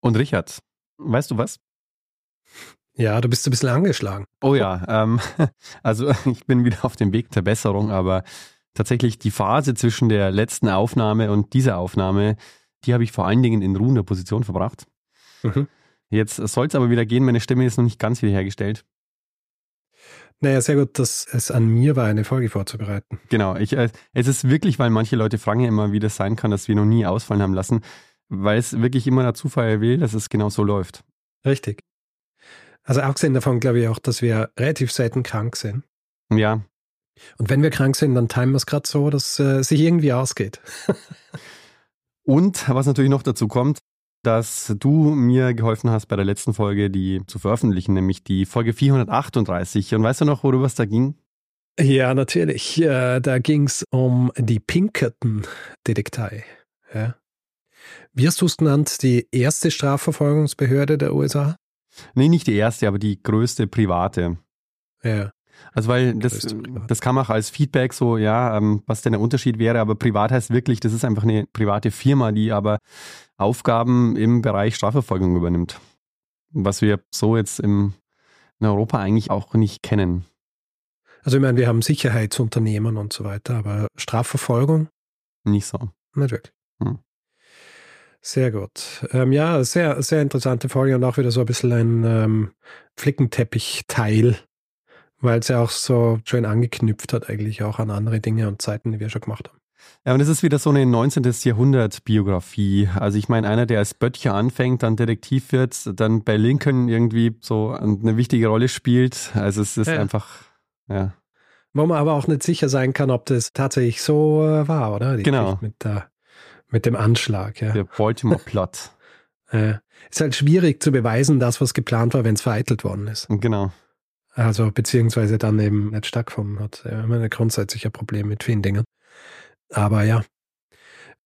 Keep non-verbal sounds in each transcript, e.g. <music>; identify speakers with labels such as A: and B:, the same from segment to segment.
A: Und Richard, weißt du was?
B: Ja, du bist ein bisschen angeschlagen.
A: Oh ja, ähm, <laughs> also <laughs> ich bin wieder auf dem Weg der Besserung, aber tatsächlich die Phase zwischen der letzten Aufnahme und dieser Aufnahme, die habe ich vor allen Dingen in ruhender Position verbracht. Mhm. Jetzt soll es aber wieder gehen, meine Stimme ist noch nicht ganz wiederhergestellt.
B: Naja, sehr gut, dass es an mir war, eine Folge vorzubereiten.
A: Genau, ich, äh, es ist wirklich, weil manche Leute fragen ja immer, wie das sein kann, dass wir noch nie ausfallen haben lassen, weil es wirklich immer der Zufall will, dass es genau so läuft.
B: Richtig. Also abgesehen davon glaube ich auch, dass wir relativ selten krank sind.
A: Ja.
B: Und wenn wir krank sind, dann timen wir es gerade so, dass es äh, sich irgendwie ausgeht. <laughs>
A: Und was natürlich noch dazu kommt, dass du mir geholfen hast bei der letzten Folge, die zu veröffentlichen, nämlich die Folge 438. Und weißt du noch, worüber es da ging?
B: Ja, natürlich. Äh, da ging es um die Pinkerton-Detektei. Ja. Wie hast du es genannt? Die erste Strafverfolgungsbehörde der USA?
A: Nee, nicht die erste, aber die größte private.
B: Ja.
A: Also weil das, das kam auch als Feedback so, ja, ähm, was denn der Unterschied wäre, aber privat heißt wirklich, das ist einfach eine private Firma, die aber Aufgaben im Bereich Strafverfolgung übernimmt. Was wir so jetzt im, in Europa eigentlich auch nicht kennen.
B: Also ich meine, wir haben Sicherheitsunternehmen und so weiter, aber Strafverfolgung?
A: Nicht so.
B: Nicht wirklich. Hm. Sehr gut. Ähm, ja, sehr, sehr interessante Folge und auch wieder so ein bisschen ein ähm, Flickenteppich-Teil weil es ja auch so schön angeknüpft hat, eigentlich auch an andere Dinge und Zeiten, die wir schon gemacht haben.
A: Ja, und das ist wieder so eine 19. Jahrhundert-Biografie. Also ich meine, einer, der als Böttcher anfängt, dann Detektiv wird, dann bei Lincoln irgendwie so eine wichtige Rolle spielt. Also es ist ja. einfach, ja.
B: Wo man aber auch nicht sicher sein kann, ob das tatsächlich so äh, war, oder?
A: Die genau.
B: Mit, der, mit dem Anschlag, ja.
A: Der Baltimore-Plot.
B: äh, <laughs> ist halt schwierig zu beweisen, dass was geplant war, wenn es vereitelt worden ist.
A: Genau.
B: Also beziehungsweise dann eben nicht stattgefunden hat. Ja, immer ein grundsätzlicher Problem mit vielen Dingen. Aber ja,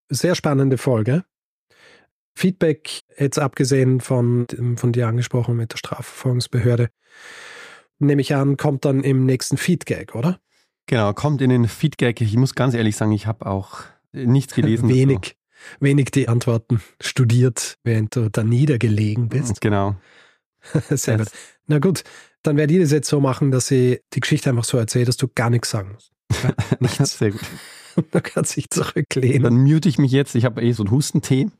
B: sehr spannende Folge. Feedback, jetzt abgesehen von, von dir angesprochen mit der Strafverfolgungsbehörde, nehme ich an, kommt dann im nächsten Feedgag, oder?
A: Genau, kommt in den Feedgag. Ich muss ganz ehrlich sagen, ich habe auch nichts <laughs> gelesen.
B: wenig, wenig die Antworten studiert, während du da niedergelegen bist.
A: Genau. <laughs>
B: Sehr gut. Na gut, dann werde ich das jetzt so machen, dass ich die Geschichte einfach so erzähle, dass du gar nichts sagen musst.
A: Ja, <laughs> nichts. Sehr gut.
B: da kannst du dich zurücklehnen.
A: Dann mute ich mich jetzt. Ich habe eh so einen Hustentee.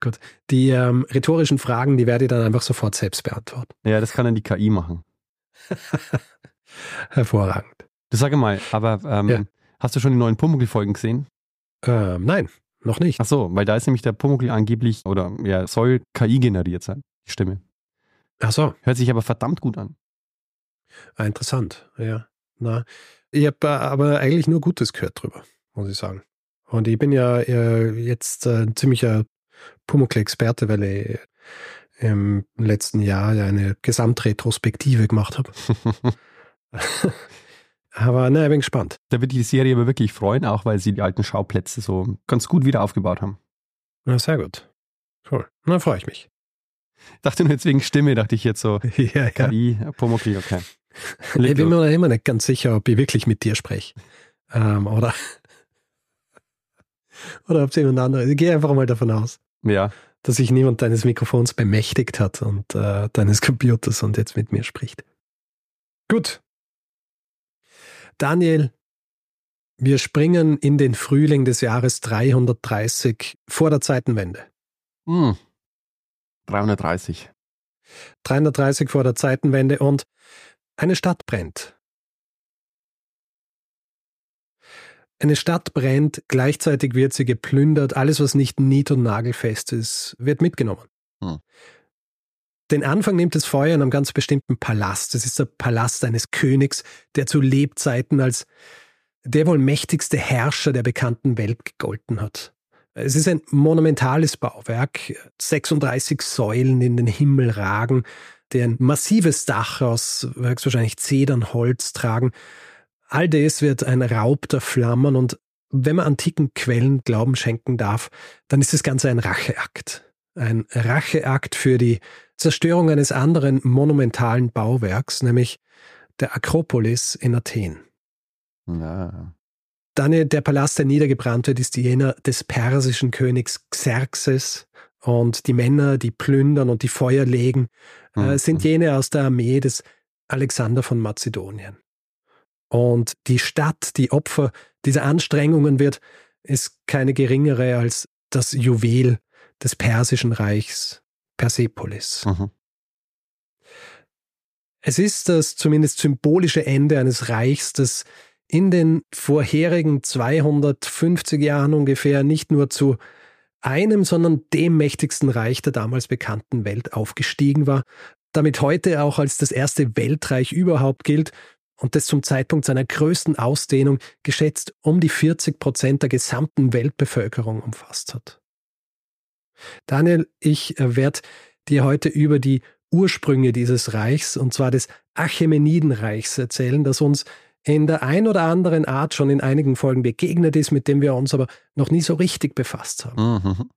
B: Gut. Die ähm, rhetorischen Fragen, die werde ich dann einfach sofort selbst beantworten.
A: Ja, das kann dann die KI machen.
B: Hervorragend.
A: Du sage mal, aber ähm, ja. Hast du schon die neuen Pumuckl-Folgen gesehen?
B: Ähm, nein, noch nicht.
A: Ach so, weil da ist nämlich der Pumuckl angeblich oder ja, soll KI generiert sein, die Stimme.
B: Ach so.
A: Hört sich aber verdammt gut an.
B: Ah, interessant, ja. Na, ich habe aber eigentlich nur Gutes gehört drüber, muss ich sagen. Und ich bin ja äh, jetzt äh, ein ziemlicher Pumuckl-Experte, weil ich im letzten Jahr eine Gesamtretrospektive gemacht habe. <laughs> <laughs> aber na, ich bin gespannt.
A: Da wird die Serie aber wirklich freuen, auch weil sie die alten Schauplätze so ganz gut wieder aufgebaut haben.
B: Na, sehr gut. Cool. Na, freue ich mich.
A: Dachte nur jetzt wegen Stimme, dachte ich jetzt so. <laughs>
B: Ja, ja.
A: KI, Pumuckl, okay.
B: ich bin mir noch immer nicht ganz sicher, ob ich wirklich mit dir spreche. Ähm, oder, <laughs> oder ob es jemand anderes Ich gehe einfach mal davon aus.
A: Ja.
B: Dass sich niemand deines Mikrofons bemächtigt hat und äh, deines Computers und jetzt mit mir spricht. Gut. Daniel, wir springen in den Frühling des Jahres 330 vor der Zeitenwende.
A: Hm. 330.
B: 330 vor der Zeitenwende und eine Stadt brennt. Eine Stadt brennt, gleichzeitig wird sie geplündert, alles, was nicht nied- und nagelfest ist, wird mitgenommen. Hm. Den Anfang nimmt das Feuer in einem ganz bestimmten Palast. Es ist der Palast eines Königs, der zu Lebzeiten als der wohl mächtigste Herrscher der bekannten Welt gegolten hat. Es ist ein monumentales Bauwerk, 36 Säulen in den Himmel ragen, die ein massives Dach aus höchstwahrscheinlich Zedernholz tragen. All das wird ein Raub der Flammen und wenn man antiken Quellen Glauben schenken darf, dann ist das Ganze ein Racheakt. Ein Racheakt für die Zerstörung eines anderen monumentalen Bauwerks, nämlich der Akropolis in Athen. Ja. Daniel, der Palast, der niedergebrannt wird, ist jener des persischen Königs Xerxes. Und die Männer, die plündern und die Feuer legen, äh, mhm. sind jene aus der Armee des Alexander von Mazedonien. Und die Stadt, die Opfer dieser Anstrengungen wird, ist keine geringere als das Juwel des persischen Reichs, Persepolis. Mhm. Es ist das zumindest symbolische Ende eines Reichs, das in den vorherigen 250 Jahren ungefähr nicht nur zu einem, sondern dem mächtigsten Reich der damals bekannten Welt aufgestiegen war, damit heute auch als das erste Weltreich überhaupt gilt und das zum Zeitpunkt seiner größten Ausdehnung geschätzt um die 40 Prozent der gesamten Weltbevölkerung umfasst hat. Daniel, ich äh, werde dir heute über die Ursprünge dieses Reichs, und zwar des Achämenidenreichs, erzählen, das uns in der ein oder anderen Art schon in einigen Folgen begegnet ist, mit dem wir uns aber noch nie so richtig befasst haben. Mhm.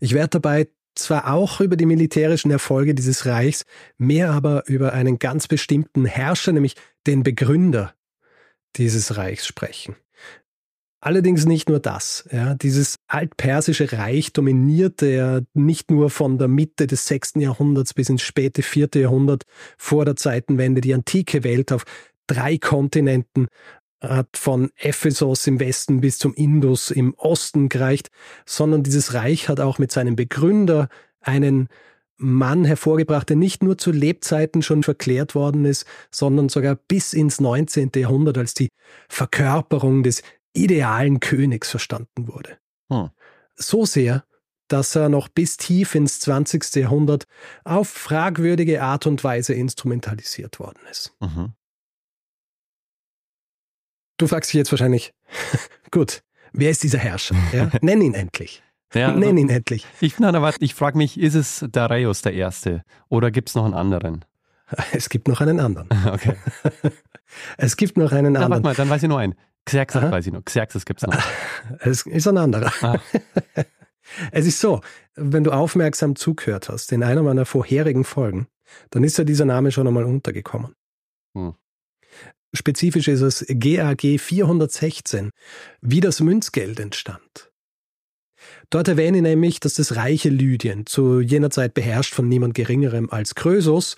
B: Ich werde dabei zwar auch über die militärischen Erfolge dieses Reichs, mehr aber über einen ganz bestimmten Herrscher, nämlich den Begründer dieses Reichs sprechen. Allerdings nicht nur das. Ja, dieses altpersische Reich dominierte ja nicht nur von der Mitte des 6. Jahrhunderts bis ins späte 4. Jahrhundert vor der Zeitenwende die antike Welt auf drei Kontinenten, hat von Ephesos im Westen bis zum Indus im Osten gereicht, sondern dieses Reich hat auch mit seinem Begründer einen Mann hervorgebracht, der nicht nur zu Lebzeiten schon verklärt worden ist, sondern sogar bis ins 19. Jahrhundert als die Verkörperung des idealen Königs verstanden wurde. Hm. So sehr, dass er noch bis tief ins 20. Jahrhundert auf fragwürdige Art und Weise instrumentalisiert worden ist. Mhm. Du fragst dich jetzt wahrscheinlich, <laughs> gut, wer ist dieser Herrscher? <laughs> Ja? Nenn ihn endlich. Ja, Nenn also ihn endlich.
A: Ich, ich frage mich, ist es Darius der Erste oder gibt es noch einen anderen? <laughs>
B: Es gibt noch einen anderen.
A: Okay.
B: Es gibt noch einen anderen.
A: warte mal, dann weiß ich nur einen. Xerxes weiß ich noch. Xerxes gibt es noch. <laughs>
B: Es ist ein anderer. Ah. <laughs> Es ist so, wenn du aufmerksam zugehört hast in einer meiner vorherigen Folgen, dann ist ja dieser Name schon einmal untergekommen. Hm. Spezifisch ist es GAG 416, wie das Münzgeld entstand. Dort erwähne ich nämlich, dass das reiche Lydien, zu jener Zeit beherrscht von niemand Geringerem als Krösus,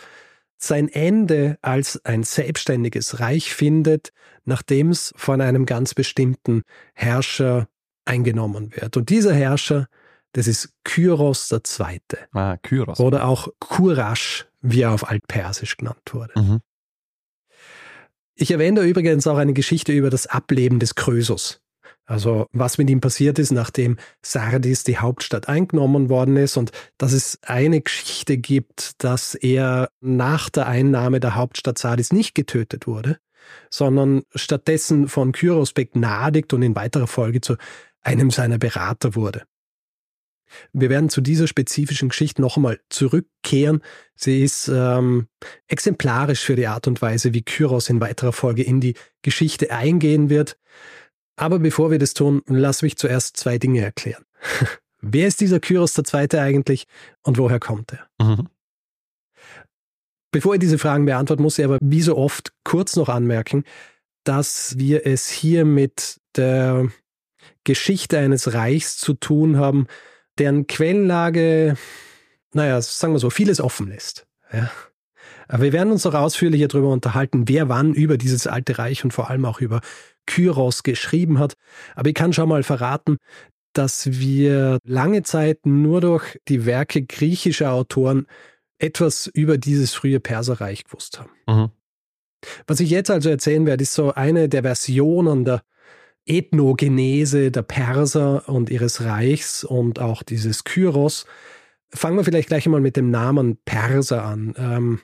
B: sein Ende als ein selbstständiges Reich findet, nachdem es von einem ganz bestimmten Herrscher eingenommen wird. Und dieser Herrscher, das ist Kyros II.
A: Ah, Kyros.
B: Oder auch Kurash, wie er auf Altpersisch genannt wurde. Mhm. Ich erwähne da übrigens auch eine Geschichte über das Ableben des Krösus. Also was mit ihm passiert ist, nachdem Sardis die Hauptstadt eingenommen worden ist und dass es eine Geschichte gibt, dass er nach der Einnahme der Hauptstadt Sardis nicht getötet wurde, sondern stattdessen von Kyros begnadigt und in weiterer Folge zu einem seiner Berater wurde. Wir werden zu dieser spezifischen Geschichte noch einmal zurückkehren. Sie ist ähm, exemplarisch für die Art und Weise, wie Kyros in weiterer Folge in die Geschichte eingehen wird. Aber bevor wir das tun, lass mich zuerst zwei Dinge erklären. <laughs> Wer ist dieser Kyros II. eigentlich und woher kommt er? Mhm. Bevor ich diese Fragen beantworte, muss ich aber wie so oft kurz noch anmerken, dass wir es hier mit der Geschichte eines Reichs zu tun haben, deren Quellenlage, naja, sagen wir so, vieles offen lässt. Ja. Aber wir werden uns noch ausführlicher darüber unterhalten, wer wann über dieses alte Reich und vor allem auch über Kyros geschrieben hat. Aber ich kann schon mal verraten, dass wir lange Zeit nur durch die Werke griechischer Autoren etwas über dieses frühe Perserreich gewusst haben. Mhm. Was ich jetzt also erzählen werde, ist so eine der Versionen der Ethnogenese der Perser und ihres Reichs und auch dieses Kyros. Fangen wir vielleicht gleich einmal mit dem Namen Perser an. Ähm,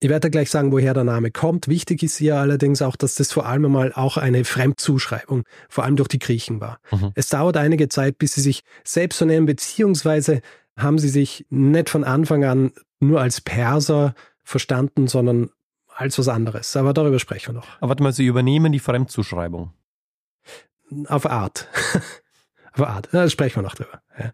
B: Ich werde gleich sagen, woher der Name kommt. Wichtig ist hier allerdings auch, dass das vor allem mal auch eine Fremdzuschreibung, vor allem durch die Griechen war. Mhm. Es dauert einige Zeit, bis sie sich selbst so nennen, beziehungsweise haben sie sich nicht von Anfang an nur als Perser verstanden, sondern als was anderes. Aber darüber sprechen wir noch.
A: Aber warte mal, Sie übernehmen die Fremdzuschreibung.
B: Auf Art. <laughs> Auf Art. Da sprechen wir noch drüber. Ja.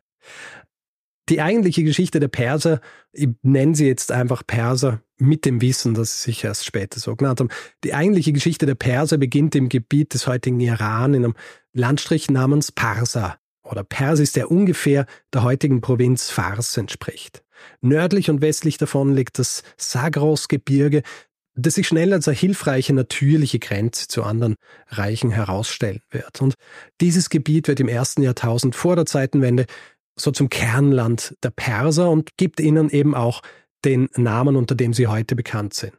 B: Die eigentliche Geschichte der Perser, ich nenne sie jetzt einfach Perser mit dem Wissen, dass sie sich erst später so genannt haben. Die eigentliche Geschichte der Perser beginnt im Gebiet des heutigen Iran in einem Landstrich namens Parsa oder Persis, der ungefähr der heutigen Provinz Fars entspricht. Nördlich und westlich davon liegt das Sagros-Gebirge, das sich schnell als eine hilfreiche natürliche Grenze zu anderen Reichen herausstellen wird. Und dieses Gebiet wird im ersten Jahrtausend vor der Zeitenwende so zum Kernland der Perser und gibt ihnen eben auch den Namen, unter dem sie heute bekannt sind.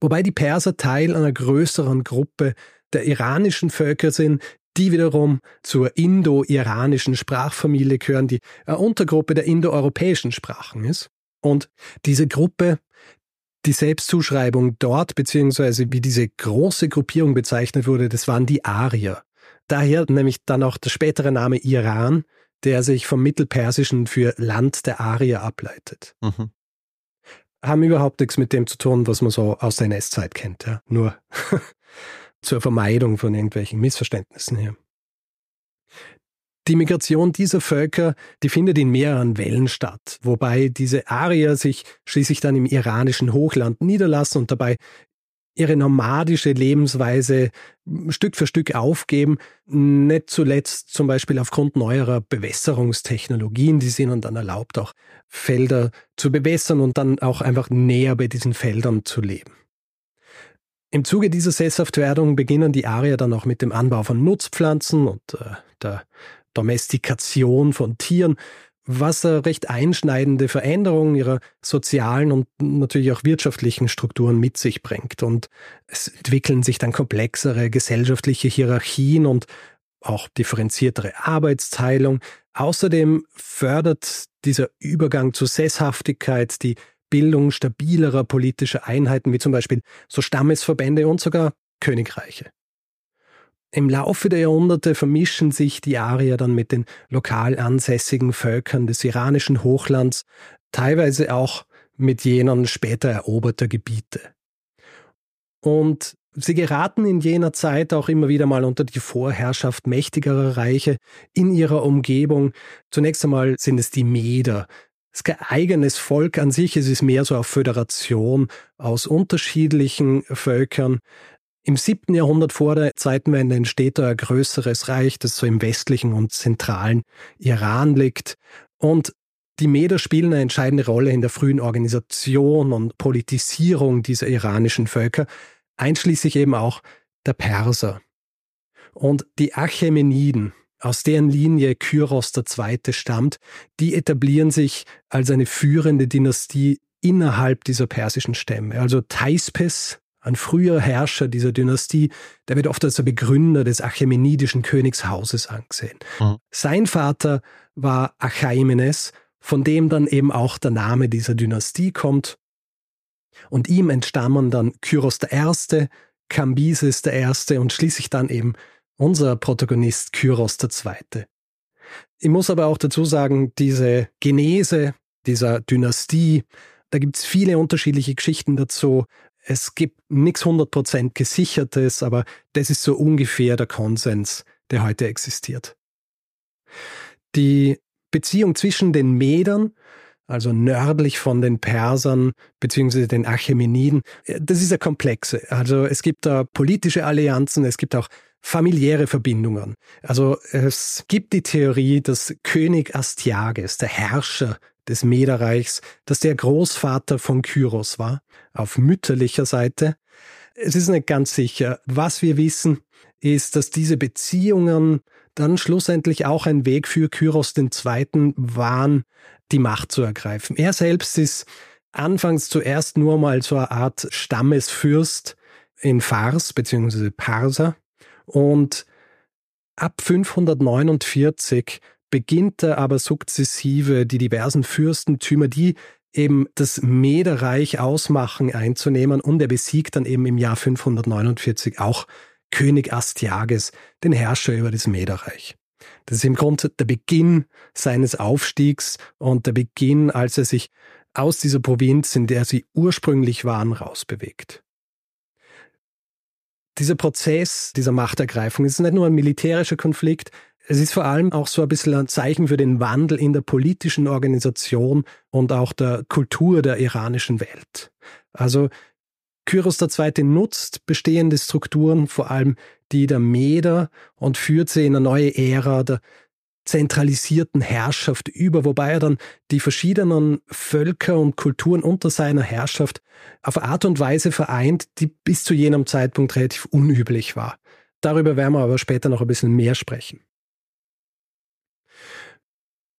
B: Wobei die Perser Teil einer größeren Gruppe der iranischen Völker sind, die wiederum zur indo-iranischen Sprachfamilie gehören, die eine Untergruppe der indoeuropäischen Sprachen ist. Und diese Gruppe, die Selbstzuschreibung dort, beziehungsweise wie diese große Gruppierung bezeichnet wurde, das waren die Arier. Daher nämlich dann auch der spätere Name Iran, der sich vom Mittelpersischen für Land der Arier ableitet. Mhm. Haben überhaupt nichts mit dem zu tun, was man so aus der NS-Zeit kennt. Ja? Nur <laughs> zur Vermeidung von irgendwelchen Missverständnissen hier. Die Migration dieser Völker, die findet in mehreren Wellen statt, wobei diese Arier sich schließlich dann im iranischen Hochland niederlassen und dabei ihre nomadische Lebensweise Stück für Stück aufgeben, nicht zuletzt zum Beispiel aufgrund neuerer Bewässerungstechnologien, die es ihnen dann erlaubt, auch Felder zu bewässern und dann auch einfach näher bei diesen Feldern zu leben. Im Zuge dieser Sesshaftwerdung beginnen die Arier dann auch mit dem Anbau von Nutzpflanzen und äh, der Domestikation von Tieren, was recht einschneidende Veränderungen ihrer sozialen und natürlich auch wirtschaftlichen Strukturen mit sich bringt. Und es entwickeln sich dann komplexere gesellschaftliche Hierarchien und auch differenziertere Arbeitsteilung. Außerdem fördert dieser Übergang zur Sesshaftigkeit die Bildung stabilerer politischer Einheiten, wie zum Beispiel so Stammesverbände und sogar Königreiche. Im Laufe der Jahrhunderte vermischen sich die Arier dann mit den lokal ansässigen Völkern des iranischen Hochlands, teilweise auch mit jenen später eroberter Gebiete. Und sie geraten in jener Zeit auch immer wieder mal unter die Vorherrschaft mächtigerer Reiche in ihrer Umgebung. Zunächst einmal sind es die Meder. Es ist kein eigenes Volk an sich, es ist mehr so eine Föderation aus unterschiedlichen Völkern. Im siebten Jahrhundert vor der Zeitenwende entsteht da ein größeres Reich, das so im westlichen und zentralen Iran liegt. Und die Meder spielen eine entscheidende Rolle in der frühen Organisation und Politisierung dieser iranischen Völker, einschließlich eben auch der Perser. Und die Achämeniden, aus deren Linie Kyros II. stammt, die etablieren sich als eine führende Dynastie innerhalb dieser persischen Stämme. Also Thaispes, ein früher Herrscher dieser Dynastie, der wird oft als der Begründer des achämenidischen Königshauses angesehen. Mhm. Sein Vater war Achaimenes, von dem dann eben auch der Name dieser Dynastie kommt. Und ihm entstammen dann Kyros I., Kambises I. und schließlich dann eben unser Protagonist Kyros II. Ich muss aber auch dazu sagen, diese Genese dieser Dynastie, da gibt es viele unterschiedliche Geschichten dazu. Es gibt nichts 100% gesichertes, aber das ist so ungefähr der Konsens, der heute existiert. Die Beziehung zwischen den Medern, also nördlich von den Persern bzw. den Achämeniden, das ist eine komplexe. Also es gibt da politische Allianzen, es gibt auch familiäre Verbindungen. Also es gibt die Theorie, dass König Astyages, der Herrscher des Mederreichs, dass der Großvater von Kyros war, auf mütterlicher Seite. Es ist nicht ganz sicher. Was wir wissen, ist, dass diese Beziehungen dann schlussendlich auch ein Weg für Kyros II. waren, die Macht zu ergreifen. Er selbst ist anfangs zuerst nur mal so eine Art Stammesfürst in Fars bzw. Parsa und ab 549 beginnt er aber sukzessive die diversen Fürstentümer, die eben das Mederreich ausmachen, einzunehmen und er besiegt dann eben im Jahr 549 auch König Astyages, den Herrscher über das Mederreich. Das ist im Grunde der Beginn seines Aufstiegs und der Beginn, als er sich aus dieser Provinz, in der sie ursprünglich waren, rausbewegt. Dieser Prozess dieser Machtergreifung ist nicht nur ein militärischer Konflikt, es ist vor allem auch so ein bisschen ein Zeichen für den Wandel in der politischen Organisation und auch der Kultur der iranischen Welt. Also Kyros II. nutzt bestehende Strukturen, vor allem die der Meder, und führt sie in eine neue Ära der zentralisierten Herrschaft über, wobei er dann die verschiedenen Völker und Kulturen unter seiner Herrschaft auf Art und Weise vereint, die bis zu jenem Zeitpunkt relativ unüblich war. Darüber werden wir aber später noch ein bisschen mehr sprechen.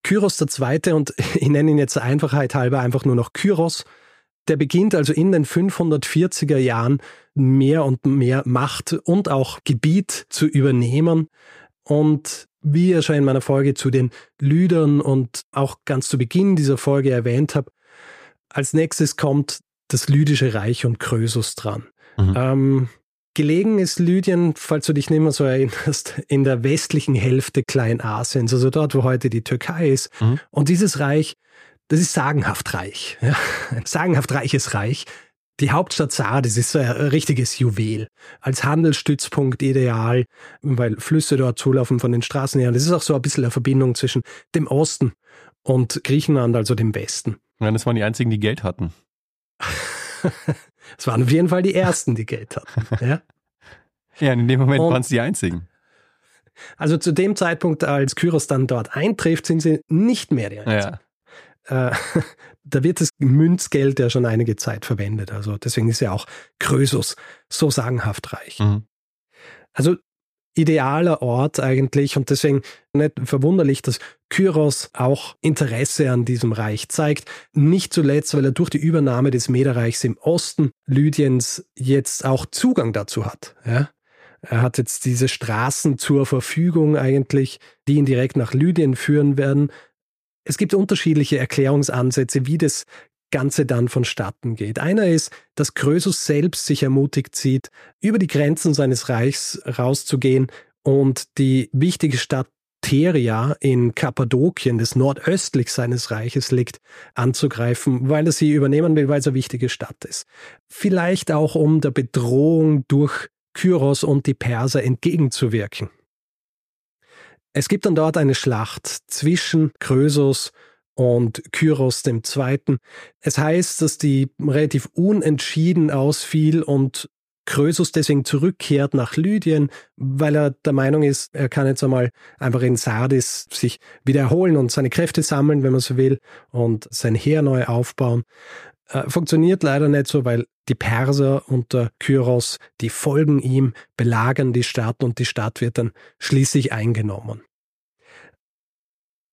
B: Kyros II., und <laughs> ich nenne ihn jetzt der Einfachheit halber einfach nur noch Kyros, der beginnt also in den 540er Jahren mehr und mehr Macht und auch Gebiet zu übernehmen. Und wie ihr schon in meiner Folge zu den Lüdern und auch ganz zu Beginn dieser Folge erwähnt habe, als nächstes kommt das Lydische Reich und Krösus dran. Mhm. Ähm, Gelegen ist Lydien, falls du dich nicht mehr so erinnerst, in der westlichen Hälfte Kleinasiens, also dort, wo heute die Türkei ist. Mhm. Und dieses Reich, das ist sagenhaft reich. Ja? Ein sagenhaft reiches Reich. Die Hauptstadt Sardes ist so ein richtiges Juwel. Als Handelsstützpunkt ideal, weil Flüsse dort zulaufen von den Straßen her. Es ist auch so ein bisschen eine Verbindung zwischen dem Osten und Griechenland, also dem Westen.
A: Ja, das waren die einzigen, die Geld hatten. <laughs>
B: Es waren auf jeden Fall die ersten, die Geld hatten. Ja,
A: ja in dem Moment waren es die einzigen.
B: Also zu dem Zeitpunkt, als Kyros dann dort eintrifft, sind sie nicht mehr die einzigen. Ja. Äh, <laughs> da wird das Münzgeld ja schon einige Zeit verwendet. Also deswegen ist ja auch Krösus so sagenhaft reich. Mhm. Also idealer Ort eigentlich und deswegen nicht verwunderlich, dass Kyros auch Interesse an diesem Reich zeigt. Nicht zuletzt, weil er durch die Übernahme des Mederreichs im Osten Lydiens jetzt auch Zugang dazu hat. Ja? Er hat jetzt diese Straßen zur Verfügung eigentlich, die ihn direkt nach Lydien führen werden. Es gibt unterschiedliche Erklärungsansätze, wie das Ganze dann vonstatten geht. Einer ist, dass Krösus selbst sich ermutigt sieht, über die Grenzen seines Reichs rauszugehen und die wichtige Stadt Teria in Kappadokien, das nordöstlich seines Reiches liegt, anzugreifen, weil er sie übernehmen will, weil es eine wichtige Stadt ist. Vielleicht auch, um der Bedrohung durch Kyros und die Perser entgegenzuwirken. Es gibt dann dort eine Schlacht zwischen Krösus und Kyros II. Es heißt, dass die relativ unentschieden ausfiel und Krösus deswegen zurückkehrt nach Lydien, weil er der Meinung ist, er kann jetzt einmal einfach in Sardis sich wiederholen und seine Kräfte sammeln, wenn man so will, und sein Heer neu aufbauen. Äh, funktioniert leider nicht so, weil die Perser unter Kyros, die folgen ihm, belagern die Stadt und die Stadt wird dann schließlich eingenommen.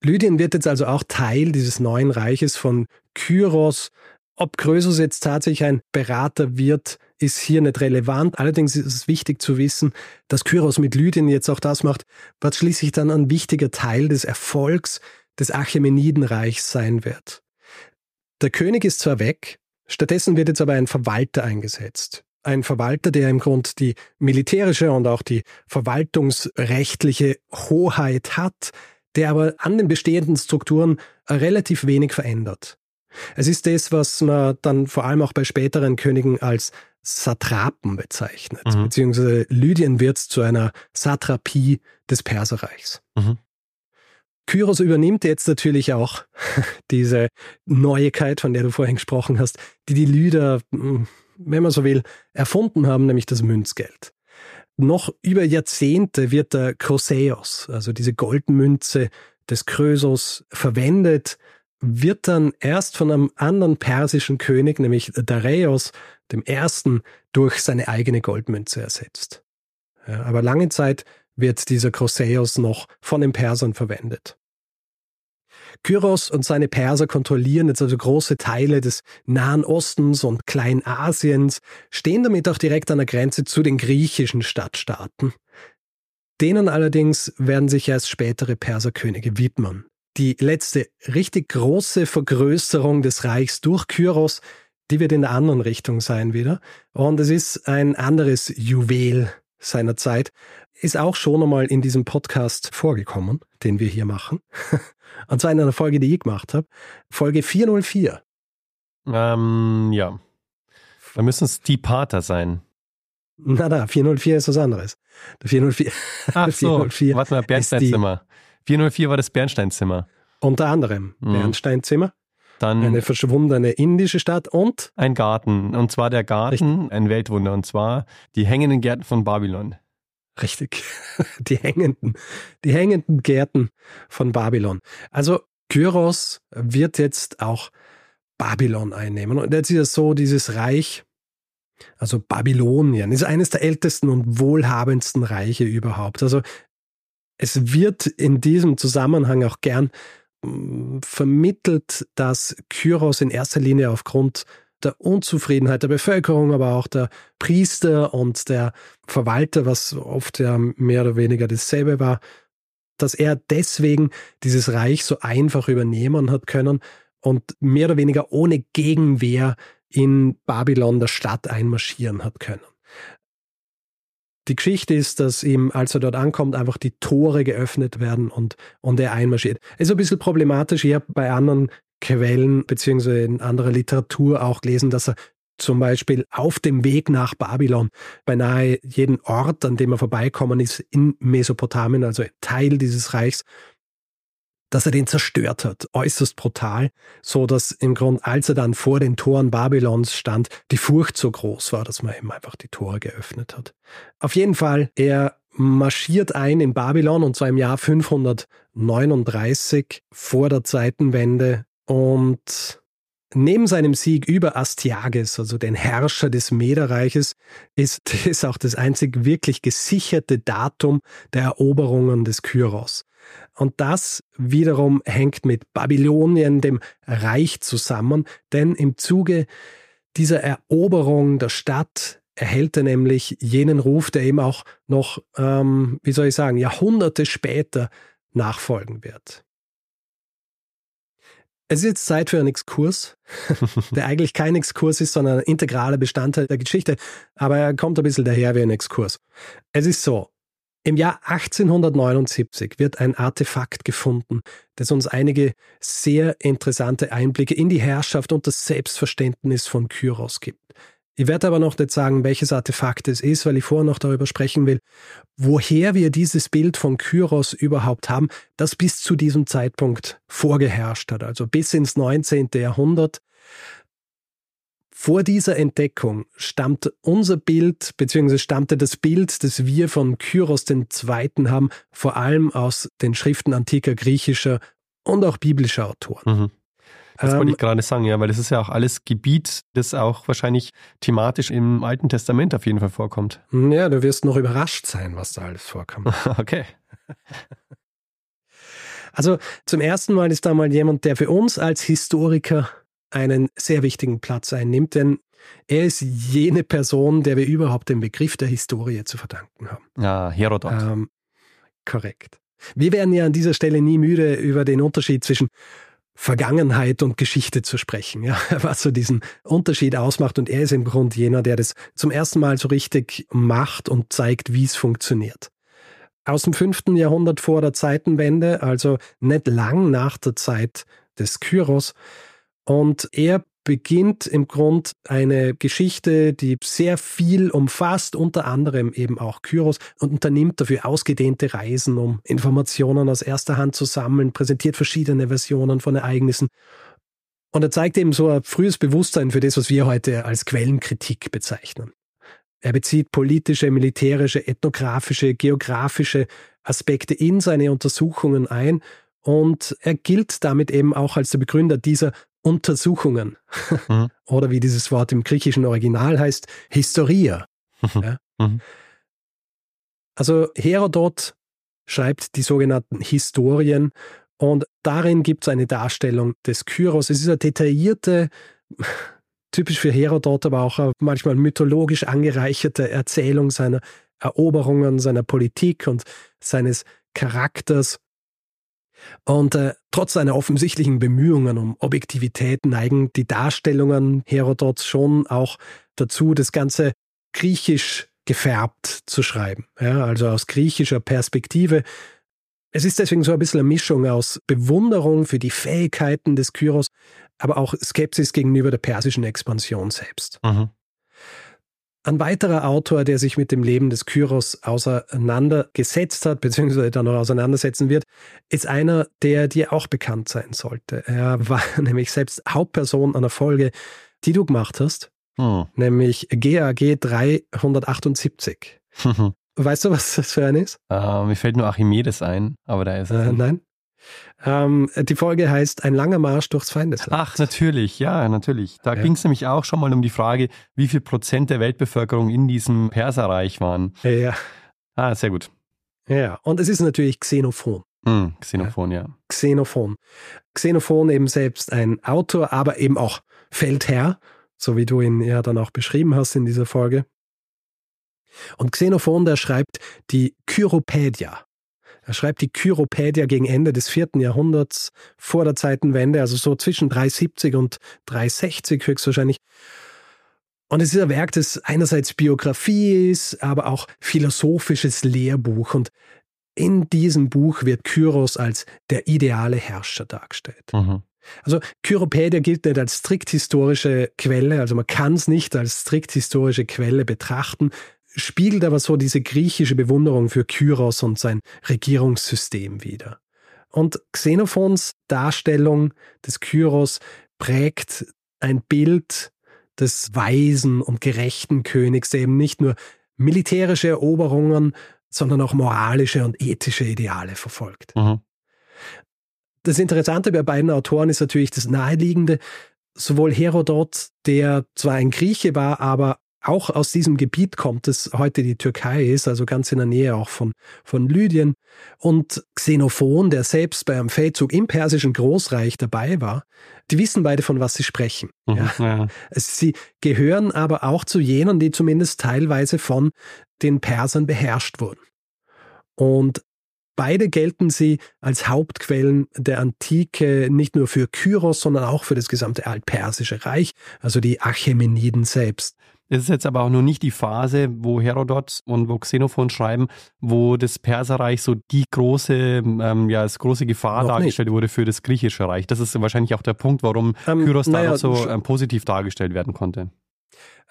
B: Lydien wird jetzt also auch Teil dieses neuen Reiches von Kyros. Ob Krösus jetzt tatsächlich ein Berater wird, ist hier nicht relevant. Allerdings ist es wichtig zu wissen, dass Kyros mit Lydien jetzt auch das macht, was schließlich dann ein wichtiger Teil des Erfolgs des Achämenidenreichs sein wird. Der König ist zwar weg, stattdessen wird jetzt aber ein Verwalter eingesetzt. Ein Verwalter, der im Grund die militärische und auch die verwaltungsrechtliche Hoheit hat, der aber an den bestehenden Strukturen relativ wenig verändert. Es ist das, was man dann vor allem auch bei späteren Königen als Satrapen bezeichnet, mhm. beziehungsweise Lydien wird zu einer Satrapie des Perserreichs. Mhm. Kyros übernimmt jetzt natürlich auch <laughs> diese Neuigkeit, von der du vorhin gesprochen hast, die die Lyder, hm, wenn man so will, erfunden haben, nämlich das Münzgeld. Noch über Jahrzehnte wird der Kroseos, also diese Goldmünze des Krösos, verwendet, wird dann erst von einem anderen persischen König, nämlich Dareios, dem ersten, durch seine eigene Goldmünze ersetzt. Ja, aber lange Zeit wird dieser Kroseos noch von den Persern verwendet. Kyros und seine Perser kontrollieren jetzt also große Teile des Nahen Ostens und Kleinasiens, stehen damit auch direkt an der Grenze zu den griechischen Stadtstaaten. Denen allerdings werden sich erst spätere Perserkönige widmen. die letzte richtig große Vergrößerung des Reichs durch Kyros, die wird in der anderen Richtung sein wieder. Und es ist ein anderes Juwel seiner Zeit. Ist auch schon einmal in diesem Podcast vorgekommen, den wir hier machen. <laughs> Und zwar in einer Folge, die ich gemacht habe. Folge 404.
A: Ähm, ja. Da müssen es die Pater sein.
B: Na da, 404 ist was anderes. Der 404. <laughs>
A: Ach so, 404 warte mal, Bernsteinzimmer. 404 war das Bernsteinzimmer.
B: Unter anderem mhm. Bernsteinzimmer.
A: Dann
B: eine verschwundene indische Stadt und
A: ein Garten. Und zwar der Garten, Richtig. ein Weltwunder. Und zwar die hängenden Gärten von Babylon.
B: Richtig. <laughs> Die hängenden, die hängenden Gärten von Babylon. Also Kyros wird jetzt auch Babylon einnehmen. Und jetzt ist es so, dieses Reich, also Babylonien, ist eines der ältesten und wohlhabendsten Reiche überhaupt. Also es wird in diesem Zusammenhang auch gern mm, vermittelt, dass Kyros in erster Linie aufgrund der Unzufriedenheit der Bevölkerung, aber auch der Priester und der Verwalter, was oft ja mehr oder weniger dasselbe war, dass er deswegen dieses Reich so einfach übernehmen hat können und mehr oder weniger ohne Gegenwehr in Babylon der Stadt einmarschieren hat können. Die Geschichte ist, dass ihm, als er dort ankommt, einfach die Tore geöffnet werden und, und er einmarschiert. Ist ein bisschen problematisch. Ich habe bei anderen Quellen beziehungsweise in anderer Literatur auch gelesen, dass er zum Beispiel auf dem Weg nach Babylon beinahe jeden Ort, an dem er vorbeikommen ist, in Mesopotamien, also Teil dieses Reichs, dass er den zerstört hat, äußerst brutal, so dass im Grunde, als er dann vor den Toren Babylons stand, die Furcht so groß war, dass man ihm einfach die Tore geöffnet hat. Auf jeden Fall, er marschiert ein in Babylon und zwar im Jahr 539 vor der Zeitenwende und Neben seinem Sieg über Astyages, also den Herrscher des Mederreiches, ist <laughs> es auch das einzig wirklich gesicherte Datum der Eroberungen des Kyros. Und das wiederum hängt mit Babylonien, dem Reich, zusammen, denn im Zuge dieser Eroberung der Stadt erhält er nämlich jenen Ruf, der ihm auch noch, ähm, wie soll ich sagen, Jahrhunderte später nachfolgen wird. Es ist jetzt Zeit für einen Exkurs, <laughs> der eigentlich kein Exkurs ist, sondern ein integraler Bestandteil der Geschichte, aber er kommt ein bisschen daher wie ein Exkurs. Es ist so, im Jahr 1879 wird ein Artefakt gefunden, das uns einige sehr interessante Einblicke in die Herrschaft und das Selbstverständnis von Kyros gibt. Ich werde aber noch nicht sagen, welches Artefakt es ist, weil ich vorher noch darüber sprechen will, woher wir dieses Bild von Kyros überhaupt haben, das bis zu diesem Zeitpunkt vorgeherrscht hat, also bis ins 19. Jahrhundert. Vor dieser Entdeckung stammt unser Bild, beziehungsweise stammte das Bild, das wir von Kyros II. haben, vor allem aus den Schriften antiker griechischer und auch biblischer Autoren.
A: Mhm. Das ähm, wollte ich gerade sagen, ja, weil das ist ja auch alles Gebiet, das auch wahrscheinlich thematisch im Alten Testament auf jeden Fall vorkommt.
B: Ja, du wirst noch überrascht sein, was da alles vorkommt. <laughs>
A: okay. <laughs>
B: Also zum ersten Mal ist da mal jemand, der für uns als Historiker einen sehr wichtigen Platz einnimmt, denn er ist jene Person, der wir überhaupt den Begriff der Historie zu verdanken haben.
A: Ja, Herodot. Ähm,
B: korrekt. Wir werden ja an dieser Stelle nie müde, über den Unterschied zwischen Vergangenheit und Geschichte zu sprechen, ja, <laughs> was so diesen Unterschied ausmacht. Und er ist im Grunde jener, der das zum ersten Mal so richtig macht und zeigt, wie es funktioniert. Aus dem fünften Jahrhundert vor der Zeitenwende, also nicht lang nach der Zeit des Kyros, und er beginnt im Grund eine Geschichte, die sehr viel umfasst, unter anderem eben auch Kyros und unternimmt dafür ausgedehnte Reisen, um Informationen aus erster Hand zu sammeln, präsentiert verschiedene Versionen von Ereignissen. Und er zeigt eben so ein frühes Bewusstsein für das, was wir heute als Quellenkritik bezeichnen. Er bezieht politische, militärische, ethnografische, geografische Aspekte in seine Untersuchungen ein und er gilt damit eben auch als der Begründer dieser Untersuchungen. <laughs> Mhm. Oder wie dieses Wort im griechischen Original heißt, Historia. Mhm. Ja? Mhm. Also Herodot schreibt die sogenannten Historien und darin gibt es eine Darstellung des Kyros. Es ist eine detaillierte, <laughs> typisch für Herodot, aber auch manchmal mythologisch angereicherte Erzählung seiner Eroberungen, seiner Politik und seines Charakters Und äh, trotz seiner offensichtlichen Bemühungen um Objektivität neigen die Darstellungen Herodots schon auch dazu, das Ganze griechisch gefärbt zu schreiben. Ja, also aus griechischer Perspektive. Es ist deswegen so ein bisschen eine Mischung aus Bewunderung für die Fähigkeiten des Kyros, aber auch Skepsis gegenüber der persischen Expansion selbst. Mhm. Ein weiterer Autor, der sich mit dem Leben des Kyros auseinandergesetzt hat, beziehungsweise dann noch auseinandersetzen wird, ist einer, der dir auch bekannt sein sollte. Er war <laughs> nämlich selbst Hauptperson einer Folge, die du gemacht hast, hm. nämlich GAG 378. <laughs> weißt du, was das für ein ist?
A: Uh, mir fällt nur Archimedes ein, aber da ist
B: er. Äh, nein. Ähm, die Folge heißt Ein langer Marsch durchs Feindesland.
A: Ach, natürlich, ja, natürlich. Da ja. ging es nämlich auch schon mal um die Frage, wie viel Prozent der Weltbevölkerung in diesem Perserreich waren.
B: Ja.
A: Ah, sehr gut.
B: Ja, und es ist natürlich Xenophon.
A: Hm, Xenophon, ja.
B: Xenophon. Xenophon eben selbst ein Autor, aber eben auch Feldherr so wie du ihn ja dann auch beschrieben hast in dieser Folge. Und Xenophon, der schreibt die Kyropädia. Er schreibt die Kyropädia gegen Ende des vierten Jahrhunderts vor der Zeitenwende, also so zwischen 370 und 360 höchstwahrscheinlich. Und es ist ein Werk, das einerseits Biografie ist, aber auch philosophisches Lehrbuch. Und in diesem Buch wird Kyros als der ideale Herrscher dargestellt. Mhm. Also Kyropädia gilt nicht als strikt historische Quelle, also man kann es nicht als strikt historische Quelle betrachten, spiegelt aber so diese griechische Bewunderung für Kyros und sein Regierungssystem wider. Und Xenophons Darstellung des Kyros prägt ein Bild des weisen und gerechten Königs, der eben nicht nur militärische Eroberungen, sondern auch moralische und ethische Ideale verfolgt. Mhm. Das Interessante bei beiden Autoren ist natürlich das Naheliegende. Sowohl Herodot, der zwar ein Grieche war, aber auch aus diesem Gebiet kommt, das heute die Türkei ist, also ganz in der Nähe auch von, von Lydien. Und Xenophon, der selbst bei einem Feldzug im persischen Großreich dabei war, die wissen beide, von was sie sprechen. Mhm, ja. Ja. Sie gehören aber auch zu jenen, die zumindest teilweise von den Persern beherrscht wurden. Und Beide gelten sie als Hauptquellen der Antike nicht nur für Kyros, sondern auch für das gesamte altpersische Reich, also die Achämeniden selbst.
A: Es ist jetzt aber auch nur nicht die Phase, wo Herodot und wo Xenophon schreiben, wo das Perserreich so die große, ähm, ja, als große Gefahr Noch dargestellt nicht. wurde für das griechische Reich. Das ist wahrscheinlich auch der Punkt, warum ähm, Kyros naja, da so ähm, positiv dargestellt werden konnte.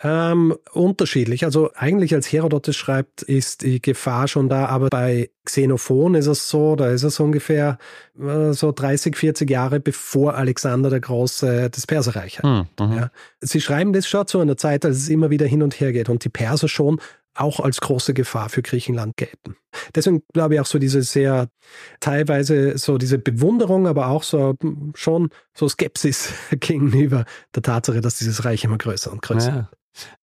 B: Ähm, unterschiedlich. Also eigentlich als Herodot es schreibt, ist die Gefahr schon da, aber bei Xenophon ist es so, da ist es ungefähr äh, so 30, 40 Jahre bevor Alexander der Große das Perserreich hat. Mhm. Ja. Sie schreiben das schon zu einer Zeit, als es immer wieder hin und her geht und die Perser schon auch als große Gefahr für Griechenland gelten. Deswegen glaube ich auch so diese sehr teilweise so diese Bewunderung, aber auch so schon so Skepsis <laughs> gegenüber der Tatsache, dass dieses Reich immer größer und größer ja. wird.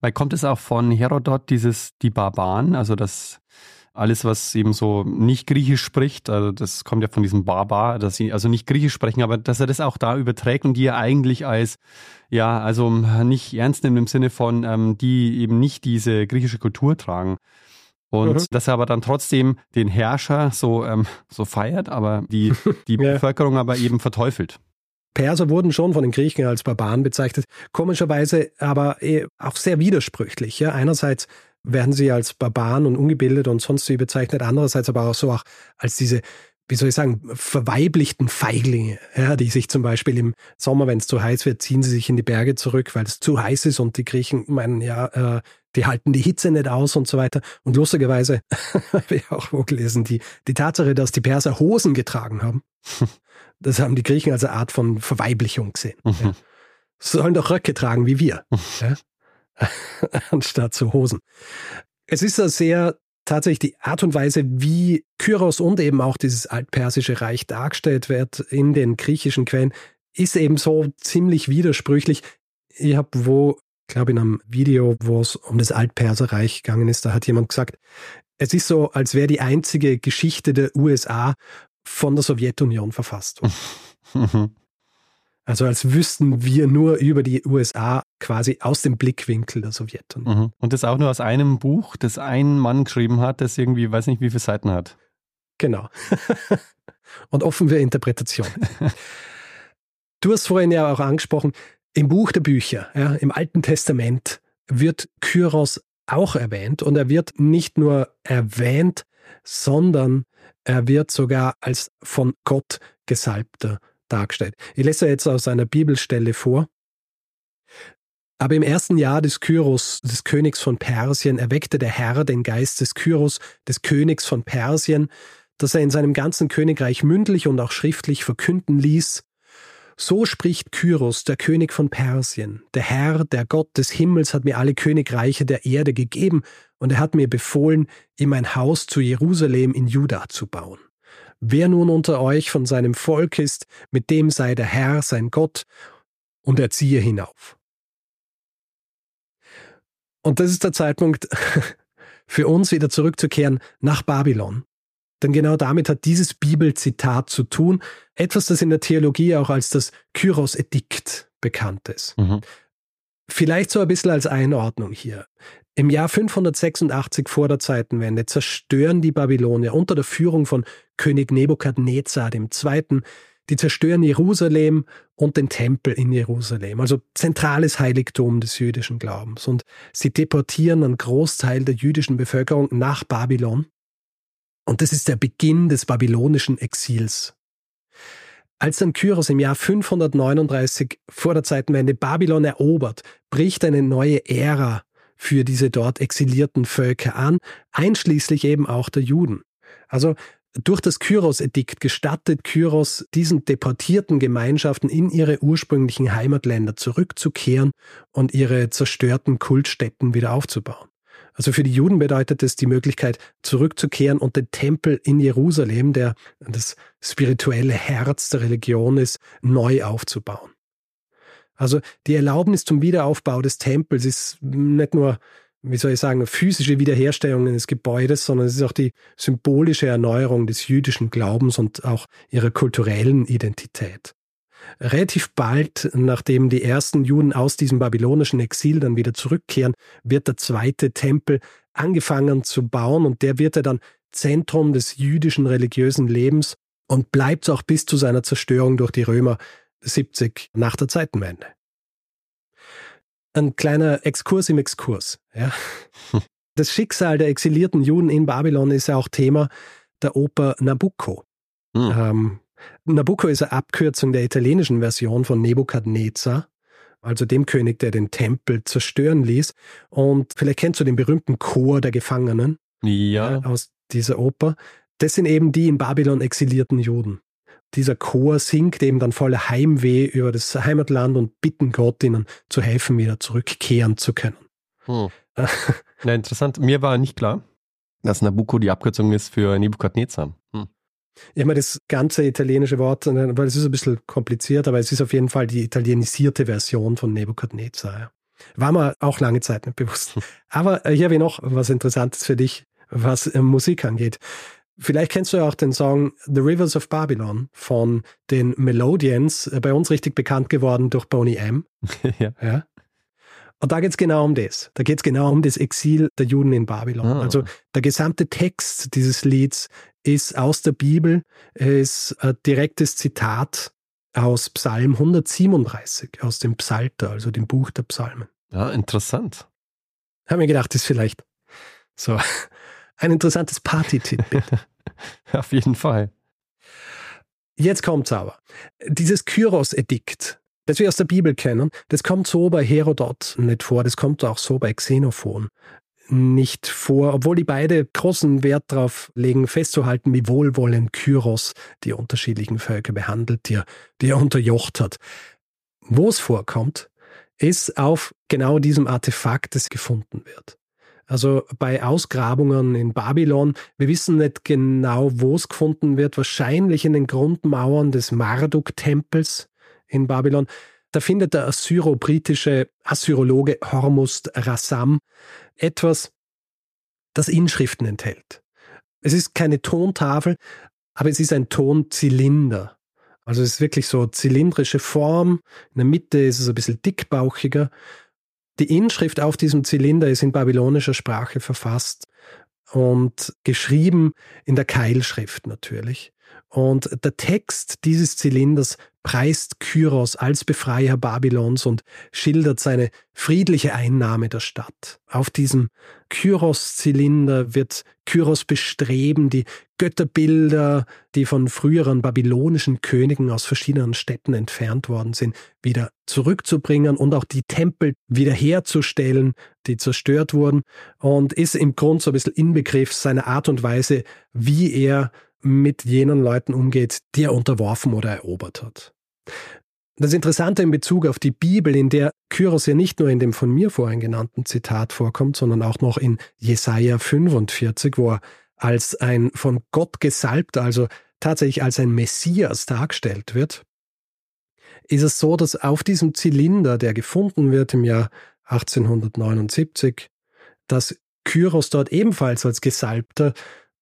A: Weil kommt es auch von Herodot, dieses, die Barbaren, also das alles, was eben so nicht Griechisch spricht, also das kommt ja von diesem Barbar, dass sie also nicht Griechisch sprechen, aber dass er das auch da überträgt und die er eigentlich als, ja, also nicht ernst nimmt im Sinne von, ähm, die eben nicht diese griechische Kultur tragen. Und mhm. dass er aber dann trotzdem den Herrscher so, ähm, so feiert, aber die, <laughs> die ja. Bevölkerung aber eben verteufelt.
B: Perser wurden schon von den Griechen als Barbaren bezeichnet, komischerweise aber eh auch sehr widersprüchlich. Ja? Einerseits werden sie als Barbaren und ungebildet und sonst wie bezeichnet, andererseits aber auch so auch als diese wie soll ich sagen, verweiblichten Feiglinge, ja, die sich zum Beispiel im Sommer, wenn es zu heiß wird, ziehen sie sich in die Berge zurück, weil es zu heiß ist und die Griechen meinen, ja, äh, die halten die Hitze nicht aus und so weiter. Und lustigerweise <laughs> habe ich auch wo gelesen, die, die Tatsache, dass die Perser Hosen getragen haben, <laughs> Das haben die Griechen als eine Art von Verweiblichung gesehen. Mhm. Ja. Sollen doch Röcke tragen wie wir, ja? <laughs> anstatt zu Hosen. Es ist eine sehr tatsächlich die Art und Weise, wie Kyros und eben auch dieses altpersische Reich dargestellt wird in den griechischen Quellen, ist eben so ziemlich widersprüchlich. Ich habe wo, glaube in einem Video, wo es um das Altperserreich gegangen ist, da hat jemand gesagt, es ist so, als wäre die einzige Geschichte der USA, von der Sowjetunion verfasst wurde. <laughs> also als wüssten wir nur über die USA quasi aus dem Blickwinkel der Sowjetunion.
A: Mhm. Und das auch nur aus einem Buch, das ein Mann geschrieben hat, das irgendwie, weiß nicht, wie viele Seiten hat.
B: Genau. <laughs> und offen für Interpretation. <laughs> du hast vorhin ja auch angesprochen, im Buch der Bücher, ja, im Alten Testament wird Kyros auch erwähnt und er wird nicht nur erwähnt, sondern er wird sogar als von Gott Gesalbter dargestellt. Ich lese jetzt aus einer Bibelstelle vor. Aber im ersten Jahr des Kyros, des Königs von Persien, erweckte der Herr den Geist des Kyros, des Königs von Persien, dass er in seinem ganzen Königreich mündlich und auch schriftlich verkünden ließ, so spricht Kyros, der König von Persien. Der Herr, der Gott des Himmels, hat mir alle Königreiche der Erde gegeben, und er hat mir befohlen, ihm ein Haus zu Jerusalem in Juda zu bauen. Wer nun unter euch von seinem Volk ist, mit dem sei der Herr sein Gott, und er ziehe hinauf. Und das ist der Zeitpunkt <laughs> für uns wieder zurückzukehren nach Babylon. Denn genau damit hat dieses Bibelzitat zu tun, etwas, das in der Theologie auch als das Kyros-Edikt bekannt ist. Mhm. Vielleicht so ein bisschen als Einordnung hier. Im Jahr 586 vor der Zeitenwende zerstören die Babylonier unter der Führung von König Nebukadnezar II. Die zerstören Jerusalem und den Tempel in Jerusalem, also zentrales Heiligtum des jüdischen Glaubens. Und sie deportieren einen Großteil der jüdischen Bevölkerung nach Babylon und das ist der Beginn des babylonischen Exils. Als dann Kyros im Jahr 539 vor der Zeitenwende Babylon erobert, bricht eine neue Ära für diese dort exilierten Völker an, einschließlich eben auch der Juden. Also durch das Kyros-Edikt gestattet Kyros diesen deportierten Gemeinschaften in ihre ursprünglichen Heimatländer zurückzukehren und ihre zerstörten Kultstätten wieder aufzubauen. Also für die Juden bedeutet es die Möglichkeit, zurückzukehren und den Tempel in Jerusalem, der das spirituelle Herz der Religion ist, neu aufzubauen. Also die Erlaubnis zum Wiederaufbau des Tempels ist nicht nur, wie soll ich sagen, physische Wiederherstellung des Gebäudes, sondern es ist auch die symbolische Erneuerung des jüdischen Glaubens und auch ihrer kulturellen Identität. Relativ bald, nachdem die ersten Juden aus diesem babylonischen Exil dann wieder zurückkehren, wird der zweite Tempel angefangen zu bauen und der wird ja dann Zentrum des jüdischen religiösen Lebens und bleibt auch bis zu seiner Zerstörung durch die Römer 70 nach der Zeitenwende. Ein kleiner Exkurs im Exkurs. Ja. <laughs> Das Schicksal der exilierten Juden in Babylon ist ja auch Thema der Oper Nabucco. Hm. Ähm, Nabucco ist eine Abkürzung der italienischen Version von Nebukadnezar, also dem König, der den Tempel zerstören ließ. Und vielleicht kennst du den berühmten Chor der Gefangenen
A: ja.
B: Äh, aus dieser Oper. Das sind eben die in Babylon exilierten Juden. Dieser Chor singt eben dann voller Heimweh über das Heimatland und bitten Gott, ihnen zu helfen, wieder zurückkehren zu können.
A: Hm. <laughs> ja, interessant. Mir war nicht klar, dass Nabucco die Abkürzung ist für Nebukadnezar. Hm.
B: Ich meine, das ganze italienische Wort, äh, weil es ist ein bisschen kompliziert, aber es ist auf jeden Fall die italienisierte Version von Nebukadnezar. War mir auch lange Zeit nicht bewusst. Aber äh, hier habe ich noch was Interessantes für dich, was äh, Musik angeht. Vielleicht kennst du ja auch den Song The Rivers of Babylon von den Melodians, bei uns richtig bekannt geworden durch Boney M. <laughs> ja. ja. Und da geht es genau um das. Da geht es genau um das Exil der Juden in Babylon. Ah. Also der gesamte Text dieses Lieds ist aus der Bibel, ist ein direktes Zitat aus Psalm 137, aus dem Psalter, also dem Buch der Psalmen.
A: Ja, interessant.
B: Haben mir gedacht, das ist vielleicht so ein interessantes Party-Titbit. <laughs>
A: Auf jeden Fall.
B: Jetzt kommt's aber. Dieses Kyros-Edikt, das wir aus der Bibel kennen, das kommt so bei Herodot nicht vor, das kommt auch so bei Xenophon nicht vor, obwohl die beide großen Wert darauf legen, festzuhalten, wie wohlwollend Kyros die unterschiedlichen Völker behandelt, die er, die er unterjocht hat. Wo es vorkommt, ist auf genau diesem Artefakt, das gefunden wird. Also bei Ausgrabungen in Babylon, wir wissen nicht genau, wo es gefunden wird, wahrscheinlich in den Grundmauern des Marduk-Tempels in Babylon. Da findet der assyro-britische Assyrologe Hormuzd Rassam etwas, das Inschriften enthält. Es ist keine Tontafel, aber es ist ein Tonzylinder. Also es ist wirklich so zylindrische Form. In der Mitte ist es ein bisschen dickbauchiger. Die Inschrift auf diesem Zylinder ist in babylonischer Sprache verfasst und geschrieben in der Keilschrift natürlich. Und der Text dieses Zylinders preist Kyros als Befreier Babylons und schildert seine friedliche Einnahme der Stadt. Auf diesem Kyros-Zylinder wird Kyros bestreben, die Götterbilder, die von früheren babylonischen Königen aus verschiedenen Städten entfernt worden sind, wieder zurückzubringen und auch die Tempel wiederherzustellen, die zerstört wurden und ist im Grund so ein bisschen Inbegriff seiner Art und Weise, wie er mit jenen Leuten umgeht, die er unterworfen oder erobert hat. Das Interessante in Bezug auf die Bibel, in der Kyros ja nicht nur in dem von mir vorhin genannten Zitat vorkommt, sondern auch noch in Jesaja 45, wo er als ein von Gott gesalbter, also tatsächlich als ein Messias dargestellt wird, ist es so, dass auf diesem Zylinder, der gefunden wird im Jahr 1879, dass Kyros dort ebenfalls als Gesalbter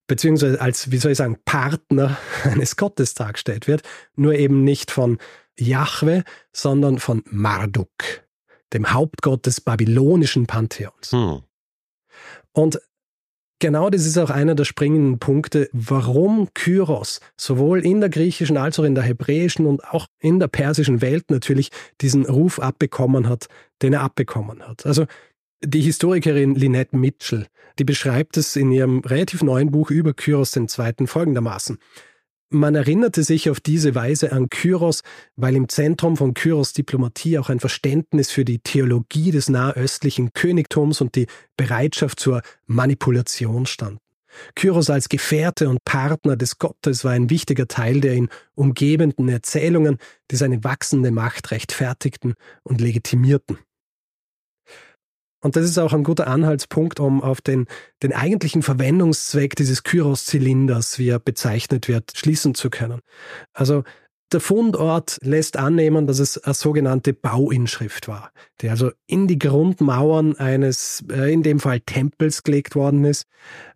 B: beziehungsweise als, wie soll ich sagen, Partner <laughs> eines Gottes dargestellt wird, nur eben nicht von Jahwe, sondern von Marduk, dem Hauptgott des babylonischen Pantheons. Hm. Und genau das ist auch einer der springenden Punkte, warum Kyros sowohl in der griechischen als auch in der hebräischen und auch in der persischen Welt natürlich diesen Ruf abbekommen hat, den er abbekommen hat. Also die Historikerin Lynette Mitchell, die beschreibt es in ihrem relativ neuen Buch über Kyros II. folgendermaßen. Man erinnerte sich auf diese Weise an Kyros, weil im Zentrum von Kyros Diplomatie auch ein Verständnis für die Theologie des nahöstlichen Königtums und die Bereitschaft zur Manipulation standen. Kyros als Gefährte und Partner des Gottes war ein wichtiger Teil der ihn umgebenden Erzählungen, die seine wachsende Macht rechtfertigten und legitimierten. Und das ist auch ein guter Anhaltspunkt, um auf den, den eigentlichen Verwendungszweck dieses Kyros-Zylinders, wie er bezeichnet wird, schließen zu können. Also der Fundort lässt annehmen, dass es eine sogenannte Bauinschrift war, die also in die Grundmauern eines, äh, in dem Fall Tempels gelegt worden ist,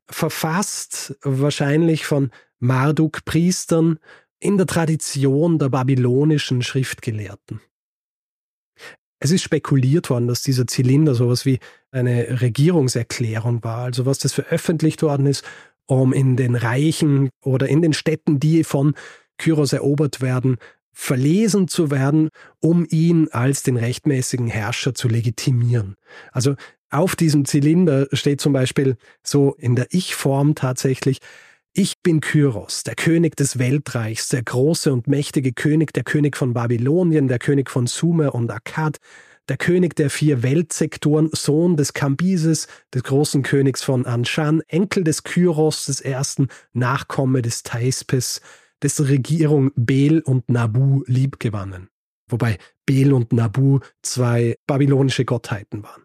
B: verfasst wahrscheinlich von Marduk-Priestern in der Tradition der babylonischen Schriftgelehrten. Es ist spekuliert worden, dass dieser Zylinder sowas wie eine Regierungserklärung war, also was das veröffentlicht worden ist, um in den Reichen oder in den Städten, die von Kyros erobert werden, verlesen zu werden, um ihn als den rechtmäßigen Herrscher zu legitimieren. Also auf diesem Zylinder steht zum Beispiel so in der Ich-Form tatsächlich, ich bin Kyros, der König des Weltreichs, der große und mächtige König, der König von Babylonien, der König von Sumer und Akkad, der König der vier Weltsektoren, Sohn des Kambises, des großen Königs von Anshan, Enkel des Kyros des Ersten, Nachkomme des Thaispes, dessen Regierung Bel und Nabu liebgewannen. Wobei Bel und Nabu zwei babylonische Gottheiten waren.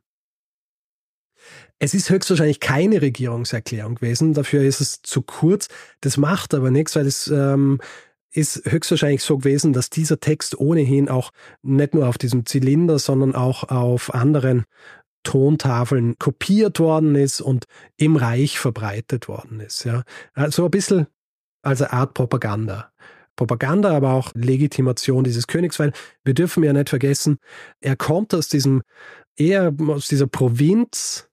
B: Es ist höchstwahrscheinlich keine Regierungserklärung gewesen, dafür ist es zu kurz. Das macht aber nichts, weil es ähm, ist höchstwahrscheinlich so gewesen, dass dieser Text ohnehin auch nicht nur auf diesem Zylinder, sondern auch auf anderen Tontafeln kopiert worden ist und im Reich verbreitet worden ist. Ja. Also ein bisschen als eine Art Propaganda. Propaganda, aber auch Legitimation dieses Königs, weil wir dürfen ja nicht vergessen, er kommt aus diesem eher aus dieser Provinz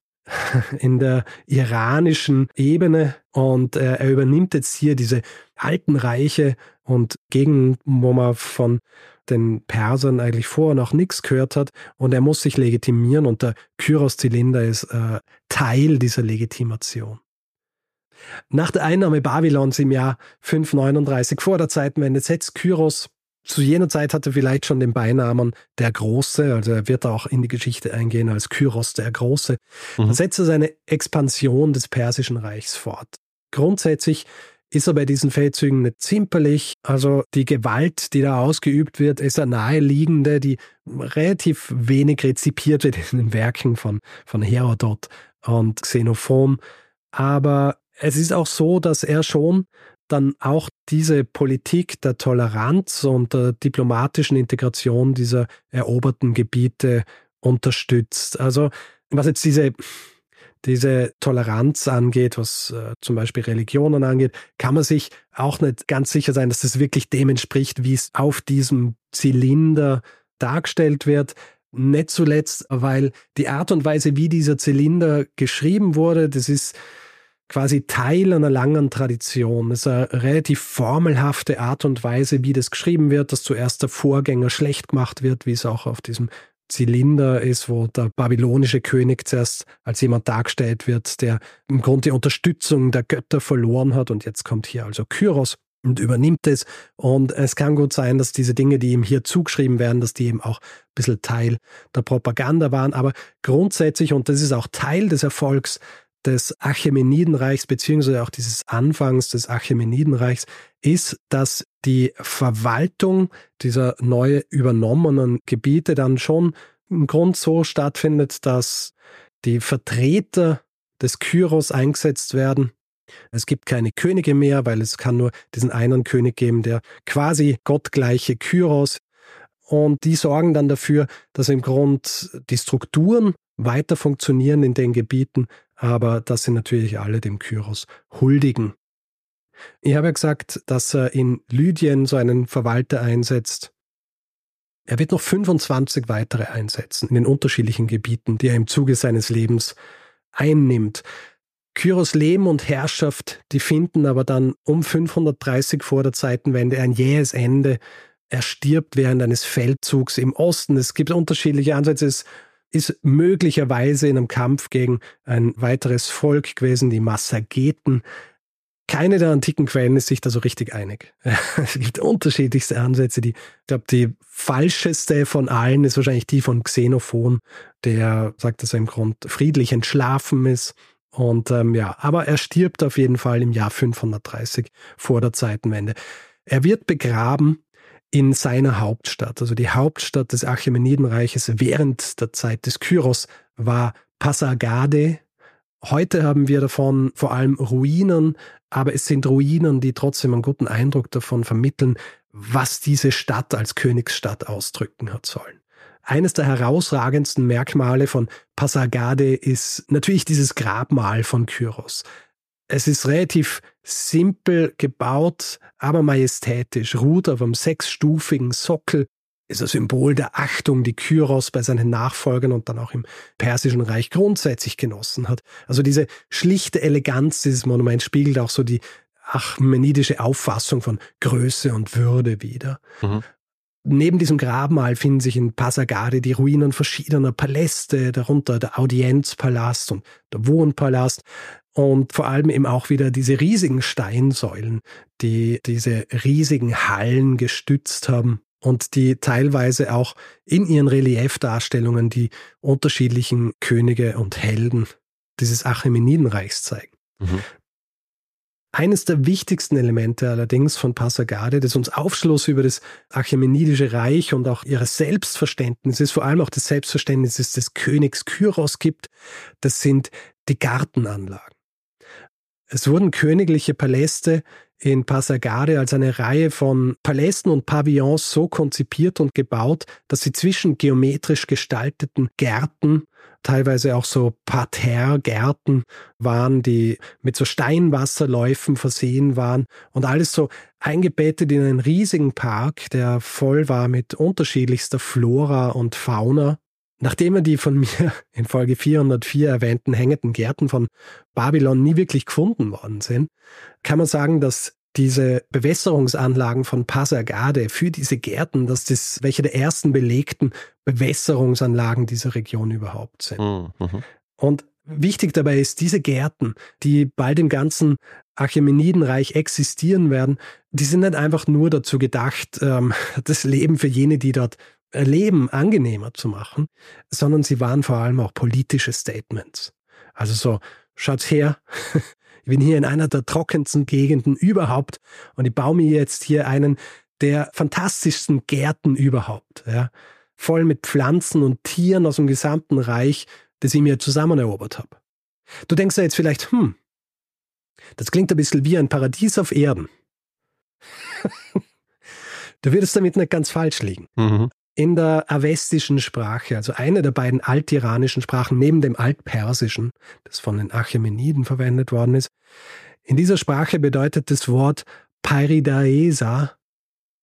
B: in der iranischen Ebene und äh, er übernimmt jetzt hier diese alten Reiche und gegen, wo man von den Persern eigentlich vorher noch nichts gehört hat und er muss sich legitimieren und der Kyros-Zylinder ist äh, Teil dieser Legitimation. Nach der Einnahme Babylons im Jahr 539 vor der Zeitenwende setzt Kyros zu jener Zeit hatte er vielleicht schon den Beinamen der Große, also er wird auch in die Geschichte eingehen als Kyros der Große. Mhm. Er seine Expansion des Persischen Reichs fort. Grundsätzlich ist er bei diesen Feldzügen nicht zimperlich. Also die Gewalt, die da ausgeübt wird, ist eine naheliegende, die relativ wenig rezipiert wird in den Werken von, von Herodot und Xenophon. Aber es ist auch so, dass er schon dann auch diese Politik der Toleranz und der diplomatischen Integration dieser eroberten Gebiete unterstützt. Also was jetzt diese, diese Toleranz angeht, was äh, zum Beispiel Religionen angeht, kann man sich auch nicht ganz sicher sein, dass das wirklich dem entspricht, wie es auf diesem Zylinder dargestellt wird. Nicht zuletzt, weil die Art und Weise, wie dieser Zylinder geschrieben wurde, das ist quasi Teil einer langen Tradition. Es ist eine relativ formelhafte Art und Weise, wie das geschrieben wird, dass zuerst der Vorgänger schlecht gemacht wird, wie es auch auf diesem Zylinder ist, wo der babylonische König zuerst als jemand dargestellt wird, der im Grunde die Unterstützung der Götter verloren hat. Und jetzt kommt hier also Kyros und übernimmt es. Und es kann gut sein, dass diese Dinge, die ihm hier zugeschrieben werden, dass die eben auch ein bisschen Teil der Propaganda waren. Aber grundsätzlich, und das ist auch Teil des Erfolgs des Achämenidenreichs, beziehungsweise auch dieses Anfangs des Achämenidenreichs, ist, dass die Verwaltung dieser neu übernommenen Gebiete dann schon im Grund so stattfindet, dass die Vertreter des Kyros eingesetzt werden es gibt keine Könige mehr, weil es kann nur diesen einen König geben, der quasi gottgleiche Kyros. Und die sorgen dann dafür, dass im Grund die Strukturen weiter funktionieren in den Gebieten, aber dass sie natürlich alle dem Kyros huldigen. Ich habe ja gesagt, dass er in Lydien so einen Verwalter einsetzt. Er wird noch 25 weitere einsetzen in den unterschiedlichen Gebieten, die er im Zuge seines Lebens einnimmt. Kyros Leben und Herrschaft, die finden aber dann um 530 vor der Zeitenwende ein jähes Ende. Er stirbt während eines Feldzugs im Osten. Es gibt unterschiedliche Ansätze. Es ist möglicherweise in einem Kampf gegen ein weiteres Volk gewesen, die Massageten. Keine der antiken Quellen ist sich da so richtig einig. <laughs> Es gibt unterschiedlichste Ansätze. Die, ich glaube, die falscheste von allen ist wahrscheinlich die von Xenophon, der sagt, dass er im Grund friedlich entschlafen ist und ähm, ja, aber er stirbt auf jeden Fall im Jahr 530 vor der Zeitenwende. Er wird begraben in seiner Hauptstadt. Also die Hauptstadt des Achämenidenreiches während der Zeit des Kyros war Pasargade. Heute haben wir davon vor allem Ruinen, aber es sind Ruinen, die trotzdem einen guten Eindruck davon vermitteln, was diese Stadt als Königsstadt ausdrücken hat sollen. Eines der herausragendsten Merkmale von Pasargade ist natürlich dieses Grabmal von Kyros. Es ist relativ simpel gebaut, aber majestätisch, ruht auf einem sechsstufigen Sockel, ist ein Symbol der Achtung, die Kyros bei seinen Nachfolgern und dann auch im Persischen Reich grundsätzlich genossen hat. Also diese schlichte Eleganz dieses Monuments spiegelt auch so die achmenidische Auffassung von Größe und Würde wider. Mhm. Neben diesem Grabmal finden sich in Pasagade die Ruinen verschiedener Paläste, darunter der Audienzpalast und der Wohnpalast und vor allem eben auch wieder diese riesigen Steinsäulen, die diese riesigen Hallen gestützt haben und die teilweise auch in ihren Reliefdarstellungen die unterschiedlichen Könige und Helden dieses Achämenidenreichs zeigen. Mhm. Eines der wichtigsten Elemente allerdings von Passagarde, das uns Aufschluss über das Achämenidische Reich und auch ihres Selbstverständnisses, vor allem auch des Selbstverständnisses des Königs Kyros gibt, das sind die Gartenanlagen. Es wurden königliche Paläste in Passagarde als eine Reihe von Palästen und Pavillons so konzipiert und gebaut, dass sie zwischen geometrisch gestalteten Gärten teilweise auch so Parterre-Gärten waren, die mit so Steinwasserläufen versehen waren und alles so eingebettet in einen riesigen Park, der voll war mit unterschiedlichster Flora und Fauna. Nachdem er die von mir <laughs> in Folge 404 erwähnten hängenden Gärten von Babylon nie wirklich gefunden worden sind, kann man sagen, dass diese Bewässerungsanlagen von Pasagade für diese Gärten, dass das welche der ersten belegten Bewässerungsanlagen dieser Region überhaupt sind. Mhm. mhm. Und wichtig dabei ist, diese Gärten, die bald im ganzen Achämenidenreich existieren werden, die sind nicht einfach nur dazu gedacht, ähm, <laughs> das Leben für jene, die dort leben, angenehmer zu machen, sondern sie waren vor allem auch politische Statements. Also so, schaut her, <laughs> ich bin hier in einer der trockensten Gegenden überhaupt und ich baue mir jetzt hier einen der fantastischsten Gärten überhaupt. Ja. Voll mit Pflanzen und Tieren aus dem gesamten Reich, das ich mir zusammen erobert habe. Du denkst ja jetzt vielleicht, hm, das klingt ein bisschen wie ein Paradies auf Erden. <laughs> du würdest damit nicht ganz falsch liegen. Mhm in der avestischen Sprache, also eine der beiden altiranischen Sprachen neben dem Altpersischen, das von den Achämeniden verwendet worden ist. In dieser Sprache bedeutet das Wort Paridaesa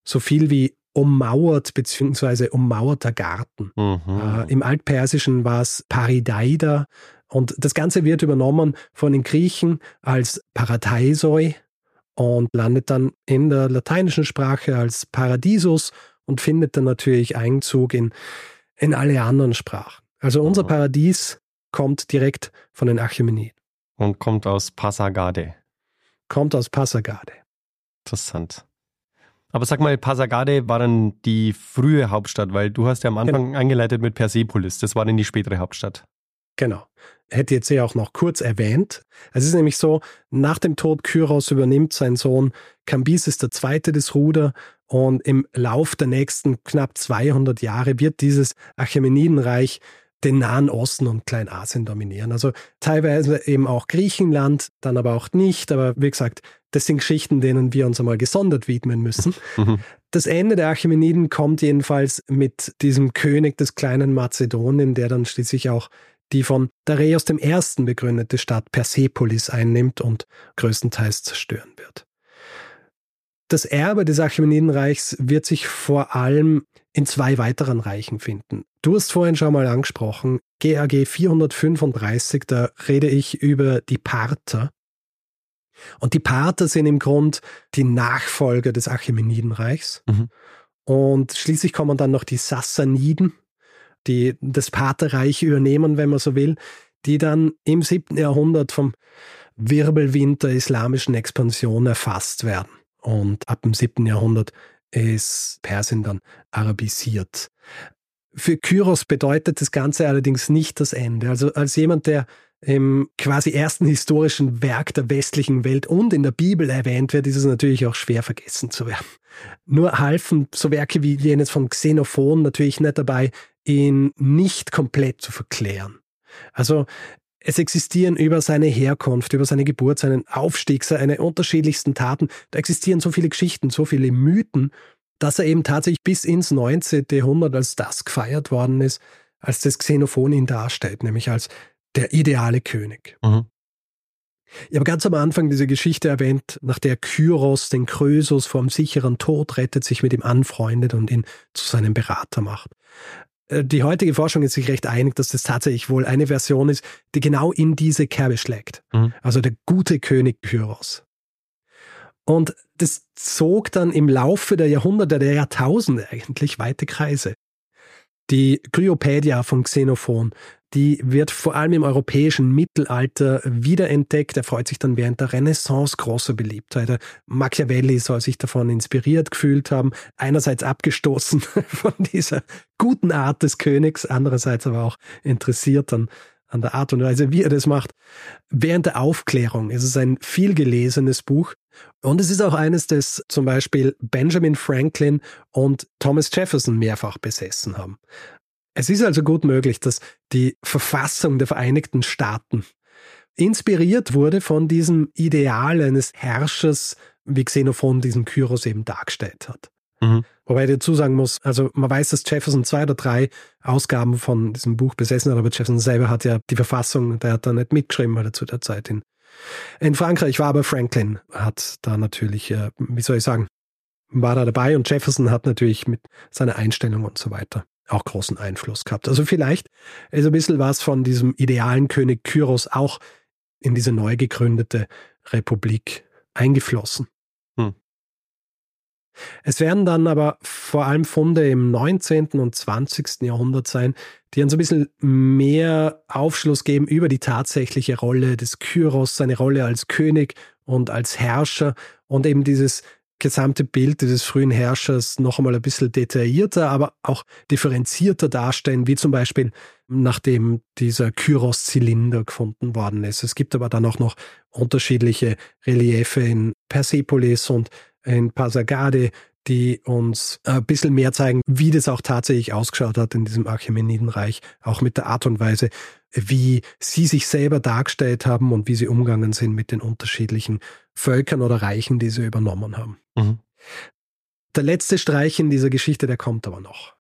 B: so viel wie ummauert bzw. ummauerter Garten. Mhm. Äh, Im Altpersischen war es Paridaida Und das Ganze wird übernommen von den Griechen als Paratheisoi und landet dann in der lateinischen Sprache als Paradisus und findet dann natürlich Einzug in, in alle anderen Sprachen. Also unser mhm. Paradies kommt direkt von den Achämeniden.
A: Und kommt aus Pasagade.
B: Kommt aus Pasagade.
A: Interessant. Aber sag mal, Pasagade war dann die frühe Hauptstadt, weil du hast ja am Anfang genau. eingeleitet mit Persepolis. Das war dann die spätere Hauptstadt.
B: Genau. Hätte jetzt ja auch noch kurz erwähnt. Es ist nämlich so, nach dem Tod Kyros übernimmt sein Sohn Kambises II. das Ruder und im Lauf der nächsten knapp 200 Jahre wird dieses Achämenidenreich den Nahen Osten und Kleinasien dominieren. Also teilweise eben auch Griechenland, dann aber auch nicht. Aber wie gesagt, das sind Geschichten, denen wir uns einmal gesondert widmen müssen. <laughs> Mhm. Das Ende der Achämeniden kommt jedenfalls mit diesem König des kleinen Mazedonien, der dann schließlich auch die von Dareios I. begründete Stadt Persepolis einnimmt und größtenteils zerstören wird. Das Erbe des Achämenidenreichs wird sich vor allem in zwei weiteren Reichen finden. Du hast vorhin schon mal angesprochen, GAG 435, da rede ich über die Parther. Und die Parther sind im Grund die Nachfolger des Achämenidenreichs. Mhm. Und schließlich kommen dann noch die Sassaniden, die das Partherreich übernehmen, wenn man so will, die dann im 7. Jahrhundert vom Wirbelwind der islamischen Expansion erfasst werden. Und ab dem 7. Jahrhundert ist Persien dann arabisiert. Für Kyros bedeutet das Ganze allerdings nicht das Ende. Also als jemand, der im quasi ersten historischen Werk der westlichen Welt und in der Bibel erwähnt wird, ist es natürlich auch schwer vergessen zu werden. Nur halfen so Werke wie jenes von Xenophon natürlich nicht dabei, ihn nicht komplett zu verklären. Also es existieren über seine Herkunft, über seine Geburt, seinen Aufstieg, seine unterschiedlichsten Taten, da existieren so viele Geschichten, so viele Mythen, dass er eben tatsächlich bis ins 19. Jahrhundert als das gefeiert worden ist, als das Xenophon ihn darstellt, nämlich als der ideale König. Mhm. Ich habe ganz am Anfang diese Geschichte erwähnt, nach der Kyros den Krösus vor einem sicheren Tod rettet, sich mit ihm anfreundet und ihn zu seinem Berater macht. Äh, die heutige Forschung ist sich recht einig, dass das tatsächlich wohl eine Version ist, die genau in diese Kerbe schlägt. Mhm. Also der gute König Kyros. Und das zog dann im Laufe der Jahrhunderte, der Jahrtausende eigentlich weite Kreise. Die Kryopädia von Xenophon die wird vor allem im europäischen Mittelalter wiederentdeckt. Er freut sich dann während der Renaissance großer Beliebtheit. Machiavelli soll sich davon inspiriert gefühlt haben. Einerseits abgestoßen <laughs> von dieser guten Art des Königs, andererseits aber auch interessiert an, an der Art und Weise, wie er das macht. Während der Aufklärung ist es ein vielgelesenes Buch. Und es ist auch eines, das zum Beispiel Benjamin Franklin und Thomas Jefferson mehrfach besessen haben. Es ist also gut möglich, dass die Verfassung der Vereinigten Staaten inspiriert wurde von diesem Ideal eines Herrschers, wie Xenophon diesen Kyros eben dargestellt hat. Mhm. Wobei ich dazu sagen muss, also man weiß, dass Jefferson zwei oder drei Ausgaben von diesem Buch besessen hat, aber Jefferson selber hat ja die Verfassung, der hat da nicht mitgeschrieben, weil er zu der Zeit in, in Frankreich war, aber Franklin hat da natürlich, äh, wie soll ich sagen, war da dabei und Jefferson hat natürlich mit seiner Einstellung und so weiter auch großen Einfluss gehabt. Also vielleicht ist ein bisschen was von diesem idealen König Kyros auch in diese neu gegründete Republik eingeflossen. Hm. Es werden dann aber vor allem Funde im 19. und 20. Jahrhundert sein, die uns ein bisschen mehr Aufschluss geben über die tatsächliche Rolle des Kyros, seine Rolle als König und als Herrscher und eben dieses gesamte Bild dieses frühen Herrschers noch einmal ein bisschen detaillierter, aber auch differenzierter darstellen, wie zum Beispiel nachdem dieser Kyros-Zylinder gefunden worden ist. Es gibt aber dann auch noch unterschiedliche Reliefe in Persepolis und in Pasagade, die uns ein bisschen mehr zeigen, wie das auch tatsächlich ausgeschaut hat in diesem Achämenidenreich, auch mit der Art und Weise, wie sie sich selber dargestellt haben und wie sie umgegangen sind mit den unterschiedlichen Völkern oder Reichen, die sie übernommen haben. Mhm. Der letzte Streich in dieser Geschichte, der kommt aber noch.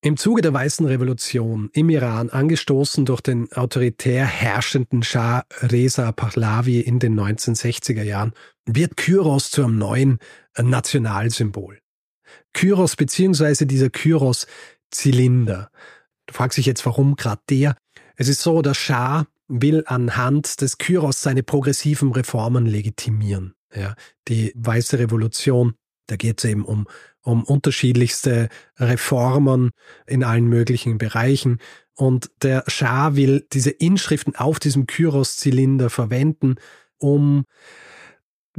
B: Im Zuge der Weißen Revolution im Iran, angestoßen durch den autoritär herrschenden Schah Reza Pahlavi in den 1960er Jahren, wird Kyros zu einem neuen Nationalsymbol. Kyros beziehungsweise dieser Kyros-Zylinder. Du fragst dich jetzt, warum gerade der? Es ist so, der Schah will anhand des Kyros seine progressiven Reformen legitimieren. Ja, die Weiße Revolution, da geht es eben um, um unterschiedlichste Reformen in allen möglichen Bereichen. Und der Schah will diese Inschriften auf diesem Kyros-Zylinder verwenden, um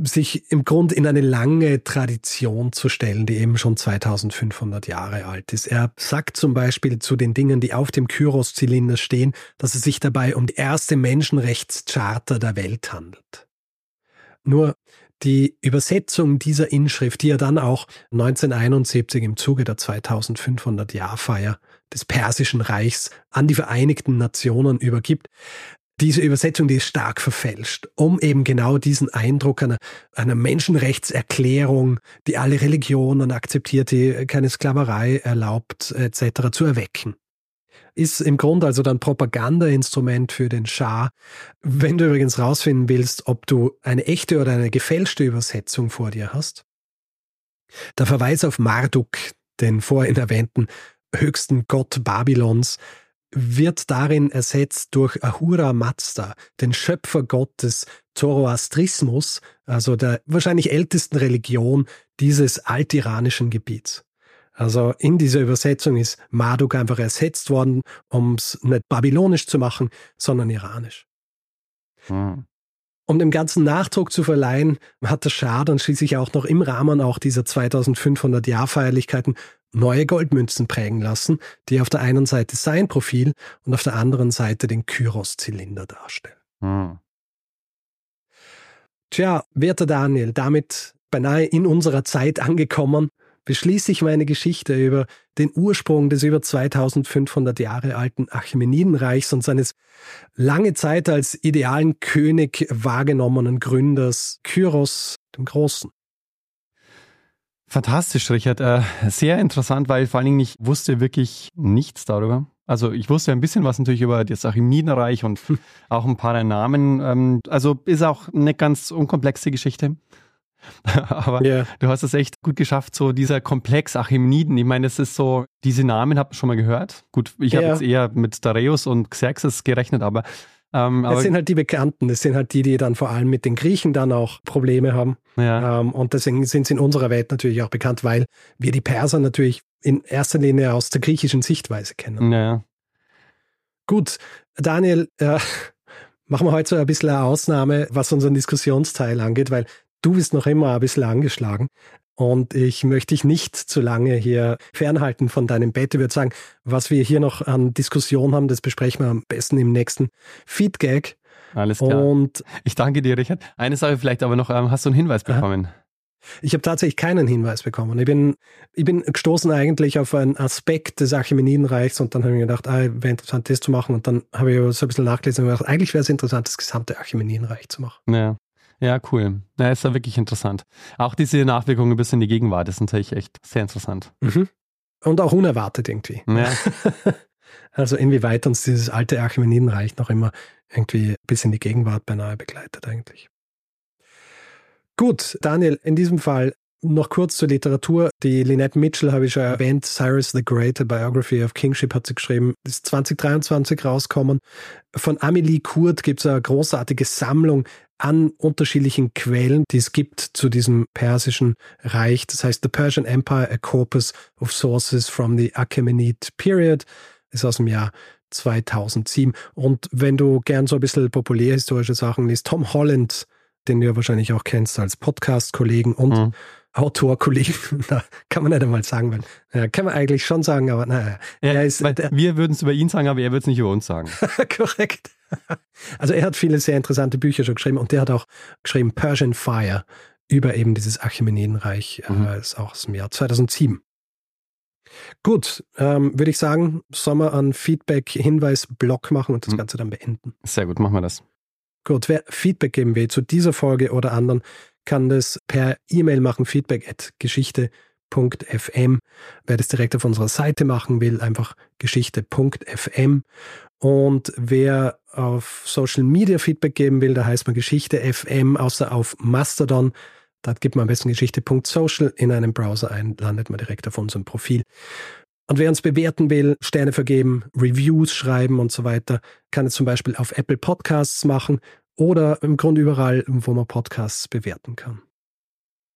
B: sich im Grunde in eine lange Tradition zu stellen, die eben schon 2500 Jahre alt ist. Er sagt zum Beispiel zu den Dingen, die auf dem Kyros-Zylinder stehen, dass es sich dabei um die erste Menschenrechtscharta der Welt handelt. Nur die Übersetzung dieser Inschrift, die er dann auch 1971 im Zuge der 2500 Jahrfeier des Persischen Reichs an die Vereinigten Nationen übergibt, diese Übersetzung, die ist stark verfälscht, um eben genau diesen Eindruck einer, einer Menschenrechtserklärung, die alle Religionen akzeptiert, die keine Sklaverei erlaubt, etc., zu erwecken. Ist im Grunde also dann Propagandainstrument für den Schah. Wenn du übrigens rausfinden willst, ob du eine echte oder eine gefälschte Übersetzung vor dir hast, der Verweis auf Marduk, den vorhin erwähnten höchsten Gott Babylons, wird darin ersetzt durch Ahura Mazda, den Schöpfergott des Zoroastrismus, also der wahrscheinlich ältesten Religion dieses altiranischen Gebiets. Also in dieser Übersetzung ist Marduk einfach ersetzt worden, um es nicht babylonisch zu machen, sondern iranisch. Hm. Um dem ganzen Nachdruck zu verleihen, hat der Schah dann schließlich auch noch im Rahmen auch dieser 2500 Jahrfeierlichkeiten neue Goldmünzen prägen lassen, die auf der einen Seite sein Profil und auf der anderen Seite den Kyros-Zylinder darstellen. Hm. Tja, werter Daniel, damit beinahe in unserer Zeit angekommen, beschließe ich meine Geschichte über den Ursprung des über 2500 Jahre alten Achämenidenreichs und seines lange Zeit als idealen König wahrgenommenen Gründers Kyros dem Großen.
A: Fantastisch, Richard. Äh, sehr interessant, weil vor allen Dingen ich wusste wirklich nichts darüber. Also ich wusste ein bisschen was natürlich über das Achämenidenreich und hm. auch ein paar Namen. Ähm, also ist auch eine ganz unkomplexe Geschichte. <laughs> Aber yeah. du hast es echt gut geschafft, so dieser Komplex Achämeniden. Ich meine, es ist so, diese Namen habt ihr schon mal gehört. Gut, ich yeah. habe jetzt eher mit Dareios und Xerxes gerechnet, aber
B: ähm, das sind halt die Bekannten, das sind halt die, die dann vor allem mit den Griechen dann auch Probleme haben. Ja. Ähm, und deswegen sind sie in unserer Welt natürlich auch bekannt, weil wir die Perser natürlich in erster Linie aus der griechischen Sichtweise kennen. Ja. Gut, Daniel, äh, <laughs> machen wir heute so ein bisschen eine Ausnahme, was unseren Diskussionsteil angeht, weil du bist noch immer ein bisschen angeschlagen. Und ich möchte dich nicht zu lange hier fernhalten von deinem Bett. Ich würde sagen, was wir hier noch an Diskussion haben, das besprechen wir am besten im nächsten Feedgag.
A: Alles klar. Und ich danke dir, Richard. Eine Sache vielleicht aber noch, ähm, hast du einen Hinweis bekommen?
B: Ich habe tatsächlich keinen Hinweis bekommen. Ich bin, ich bin gestoßen eigentlich auf einen Aspekt des Achämenidenreichs und dann habe ich mir gedacht, ah, wäre interessant, das zu machen. Und dann habe ich so ein bisschen nachgelesen und gedacht, eigentlich wäre es interessant, das gesamte Achämenidenreich zu machen.
A: Ja. Ja, cool. Ja, ist ja wirklich interessant. Auch diese Nachwirkungen bis in die Gegenwart ist natürlich echt sehr interessant. Mhm.
B: Und auch unerwartet irgendwie. Ja. <laughs> also inwieweit uns dieses alte Archimenidenreich noch immer irgendwie bis in die Gegenwart beinahe begleitet eigentlich. Gut, Daniel, in diesem Fall noch kurz zur Literatur. Die Lynette Mitchell habe ich schon erwähnt. Cyrus the Great, a Biography of Kingship hat sie geschrieben. ist 2023 rauskommen. Von Amelie Kurt gibt es eine großartige Sammlung an unterschiedlichen Quellen, die es gibt zu diesem persischen Reich. Das heißt The Persian Empire, a Corpus of Sources from the Achaemenid Period, ist aus dem Jahr 2007. Und wenn du gern so ein bisschen populärhistorische Sachen liest, Tom Holland, den du ja wahrscheinlich auch kennst als Podcast-Kollegen und mhm. Autorkollegen, <laughs> da kann man nicht einmal sagen, weil, ja, kann man eigentlich schon sagen, aber naja.
A: Ja, ist, der, wir würden es über ihn sagen, aber er würde es nicht über uns sagen. <laughs>
B: Korrekt. Also er hat viele sehr interessante Bücher schon geschrieben und der hat auch geschrieben Persian Fire über eben dieses Achämenidenreich, äh, mhm. äh, ist auch aus dem Jahr 2007. Gut, ähm, würde ich sagen, sollen wir einen Feedback-Hinweis-Block machen und das mhm. Ganze dann beenden.
A: Sehr gut, machen wir das.
B: Gut, wer Feedback geben will zu dieser Folge oder anderen, kann das per E-Mail machen, feedback at geschichte.fm. Wer das direkt auf unserer Seite machen will, einfach geschichte.fm. Und wer auf Social Media Feedback geben will, da heißt man Geschichte FM, außer auf Mastodon. Da gibt man am besten geschichte.social in einem Browser ein, landet man direkt auf unserem Profil. Und wer uns bewerten will, Sterne vergeben, Reviews schreiben und so weiter, kann es zum Beispiel auf Apple Podcasts machen oder im Grunde überall, wo man Podcasts bewerten kann.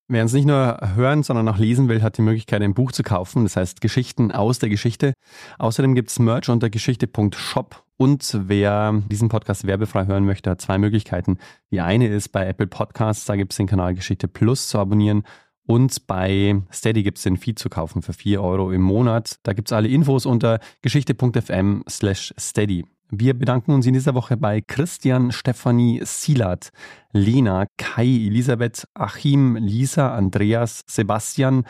A: Wer uns nicht nur hören, sondern auch lesen will, hat die Möglichkeit, ein Buch zu kaufen. Das heißt Geschichten aus der Geschichte. Außerdem gibt es Merch unter geschichte.shop. Und wer diesen Podcast werbefrei hören möchte, hat zwei Möglichkeiten. Die eine ist bei Apple Podcasts, da gibt es den Kanal Geschichte Plus zu abonnieren. Und bei Steady gibt es den Feed zu kaufen für 4 Euro im Monat. Da gibt es alle Infos unter geschichte.fm slash steady. Wir bedanken uns in dieser Woche bei Christian, Stefanie, Silat, Lena, Kai, Elisabeth, Achim, Lisa, Andreas, Sebastian,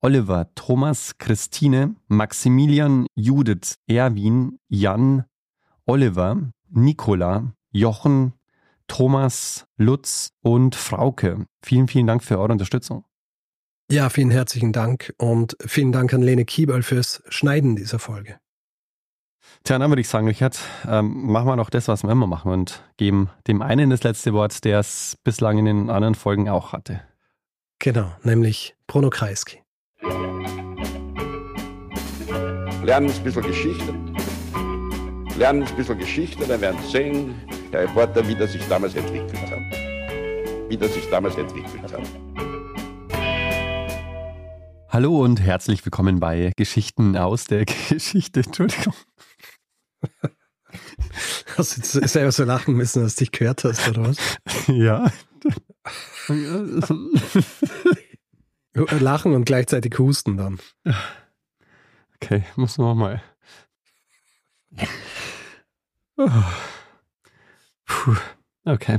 A: Oliver, Thomas, Christine, Maximilian, Judith, Erwin, Jan, Oliver, Nicola, Jochen, Thomas, Lutz und Frauke. Vielen, vielen Dank für eure Unterstützung.
B: Ja, vielen herzlichen Dank und vielen Dank an Lene Kiebel fürs Schneiden dieser Folge.
A: Tja, dann würde ich sagen, Richard, ähm, machen wir noch das, was wir immer machen und geben dem einen das letzte Wort, der es bislang in den anderen Folgen auch hatte.
B: Genau, nämlich Bruno Kreisky.
C: Lernen ein bisschen Geschichte. Lernen ein bisschen Geschichte, dann werden Sie sehen, der Reporter, wie das sich damals entwickelt hat. Wie das sich damals entwickelt hat.
A: Hallo und herzlich willkommen bei Geschichten aus der <laughs> Geschichte. Entschuldigung. <laughs>
B: Hast du jetzt selber so lachen müssen, dass du dich gehört hast, oder was? <laughs>
A: Ja.
B: lachen und gleichzeitig husten dann.
A: Okay, muss noch mal. <laughs> Puh. Okay.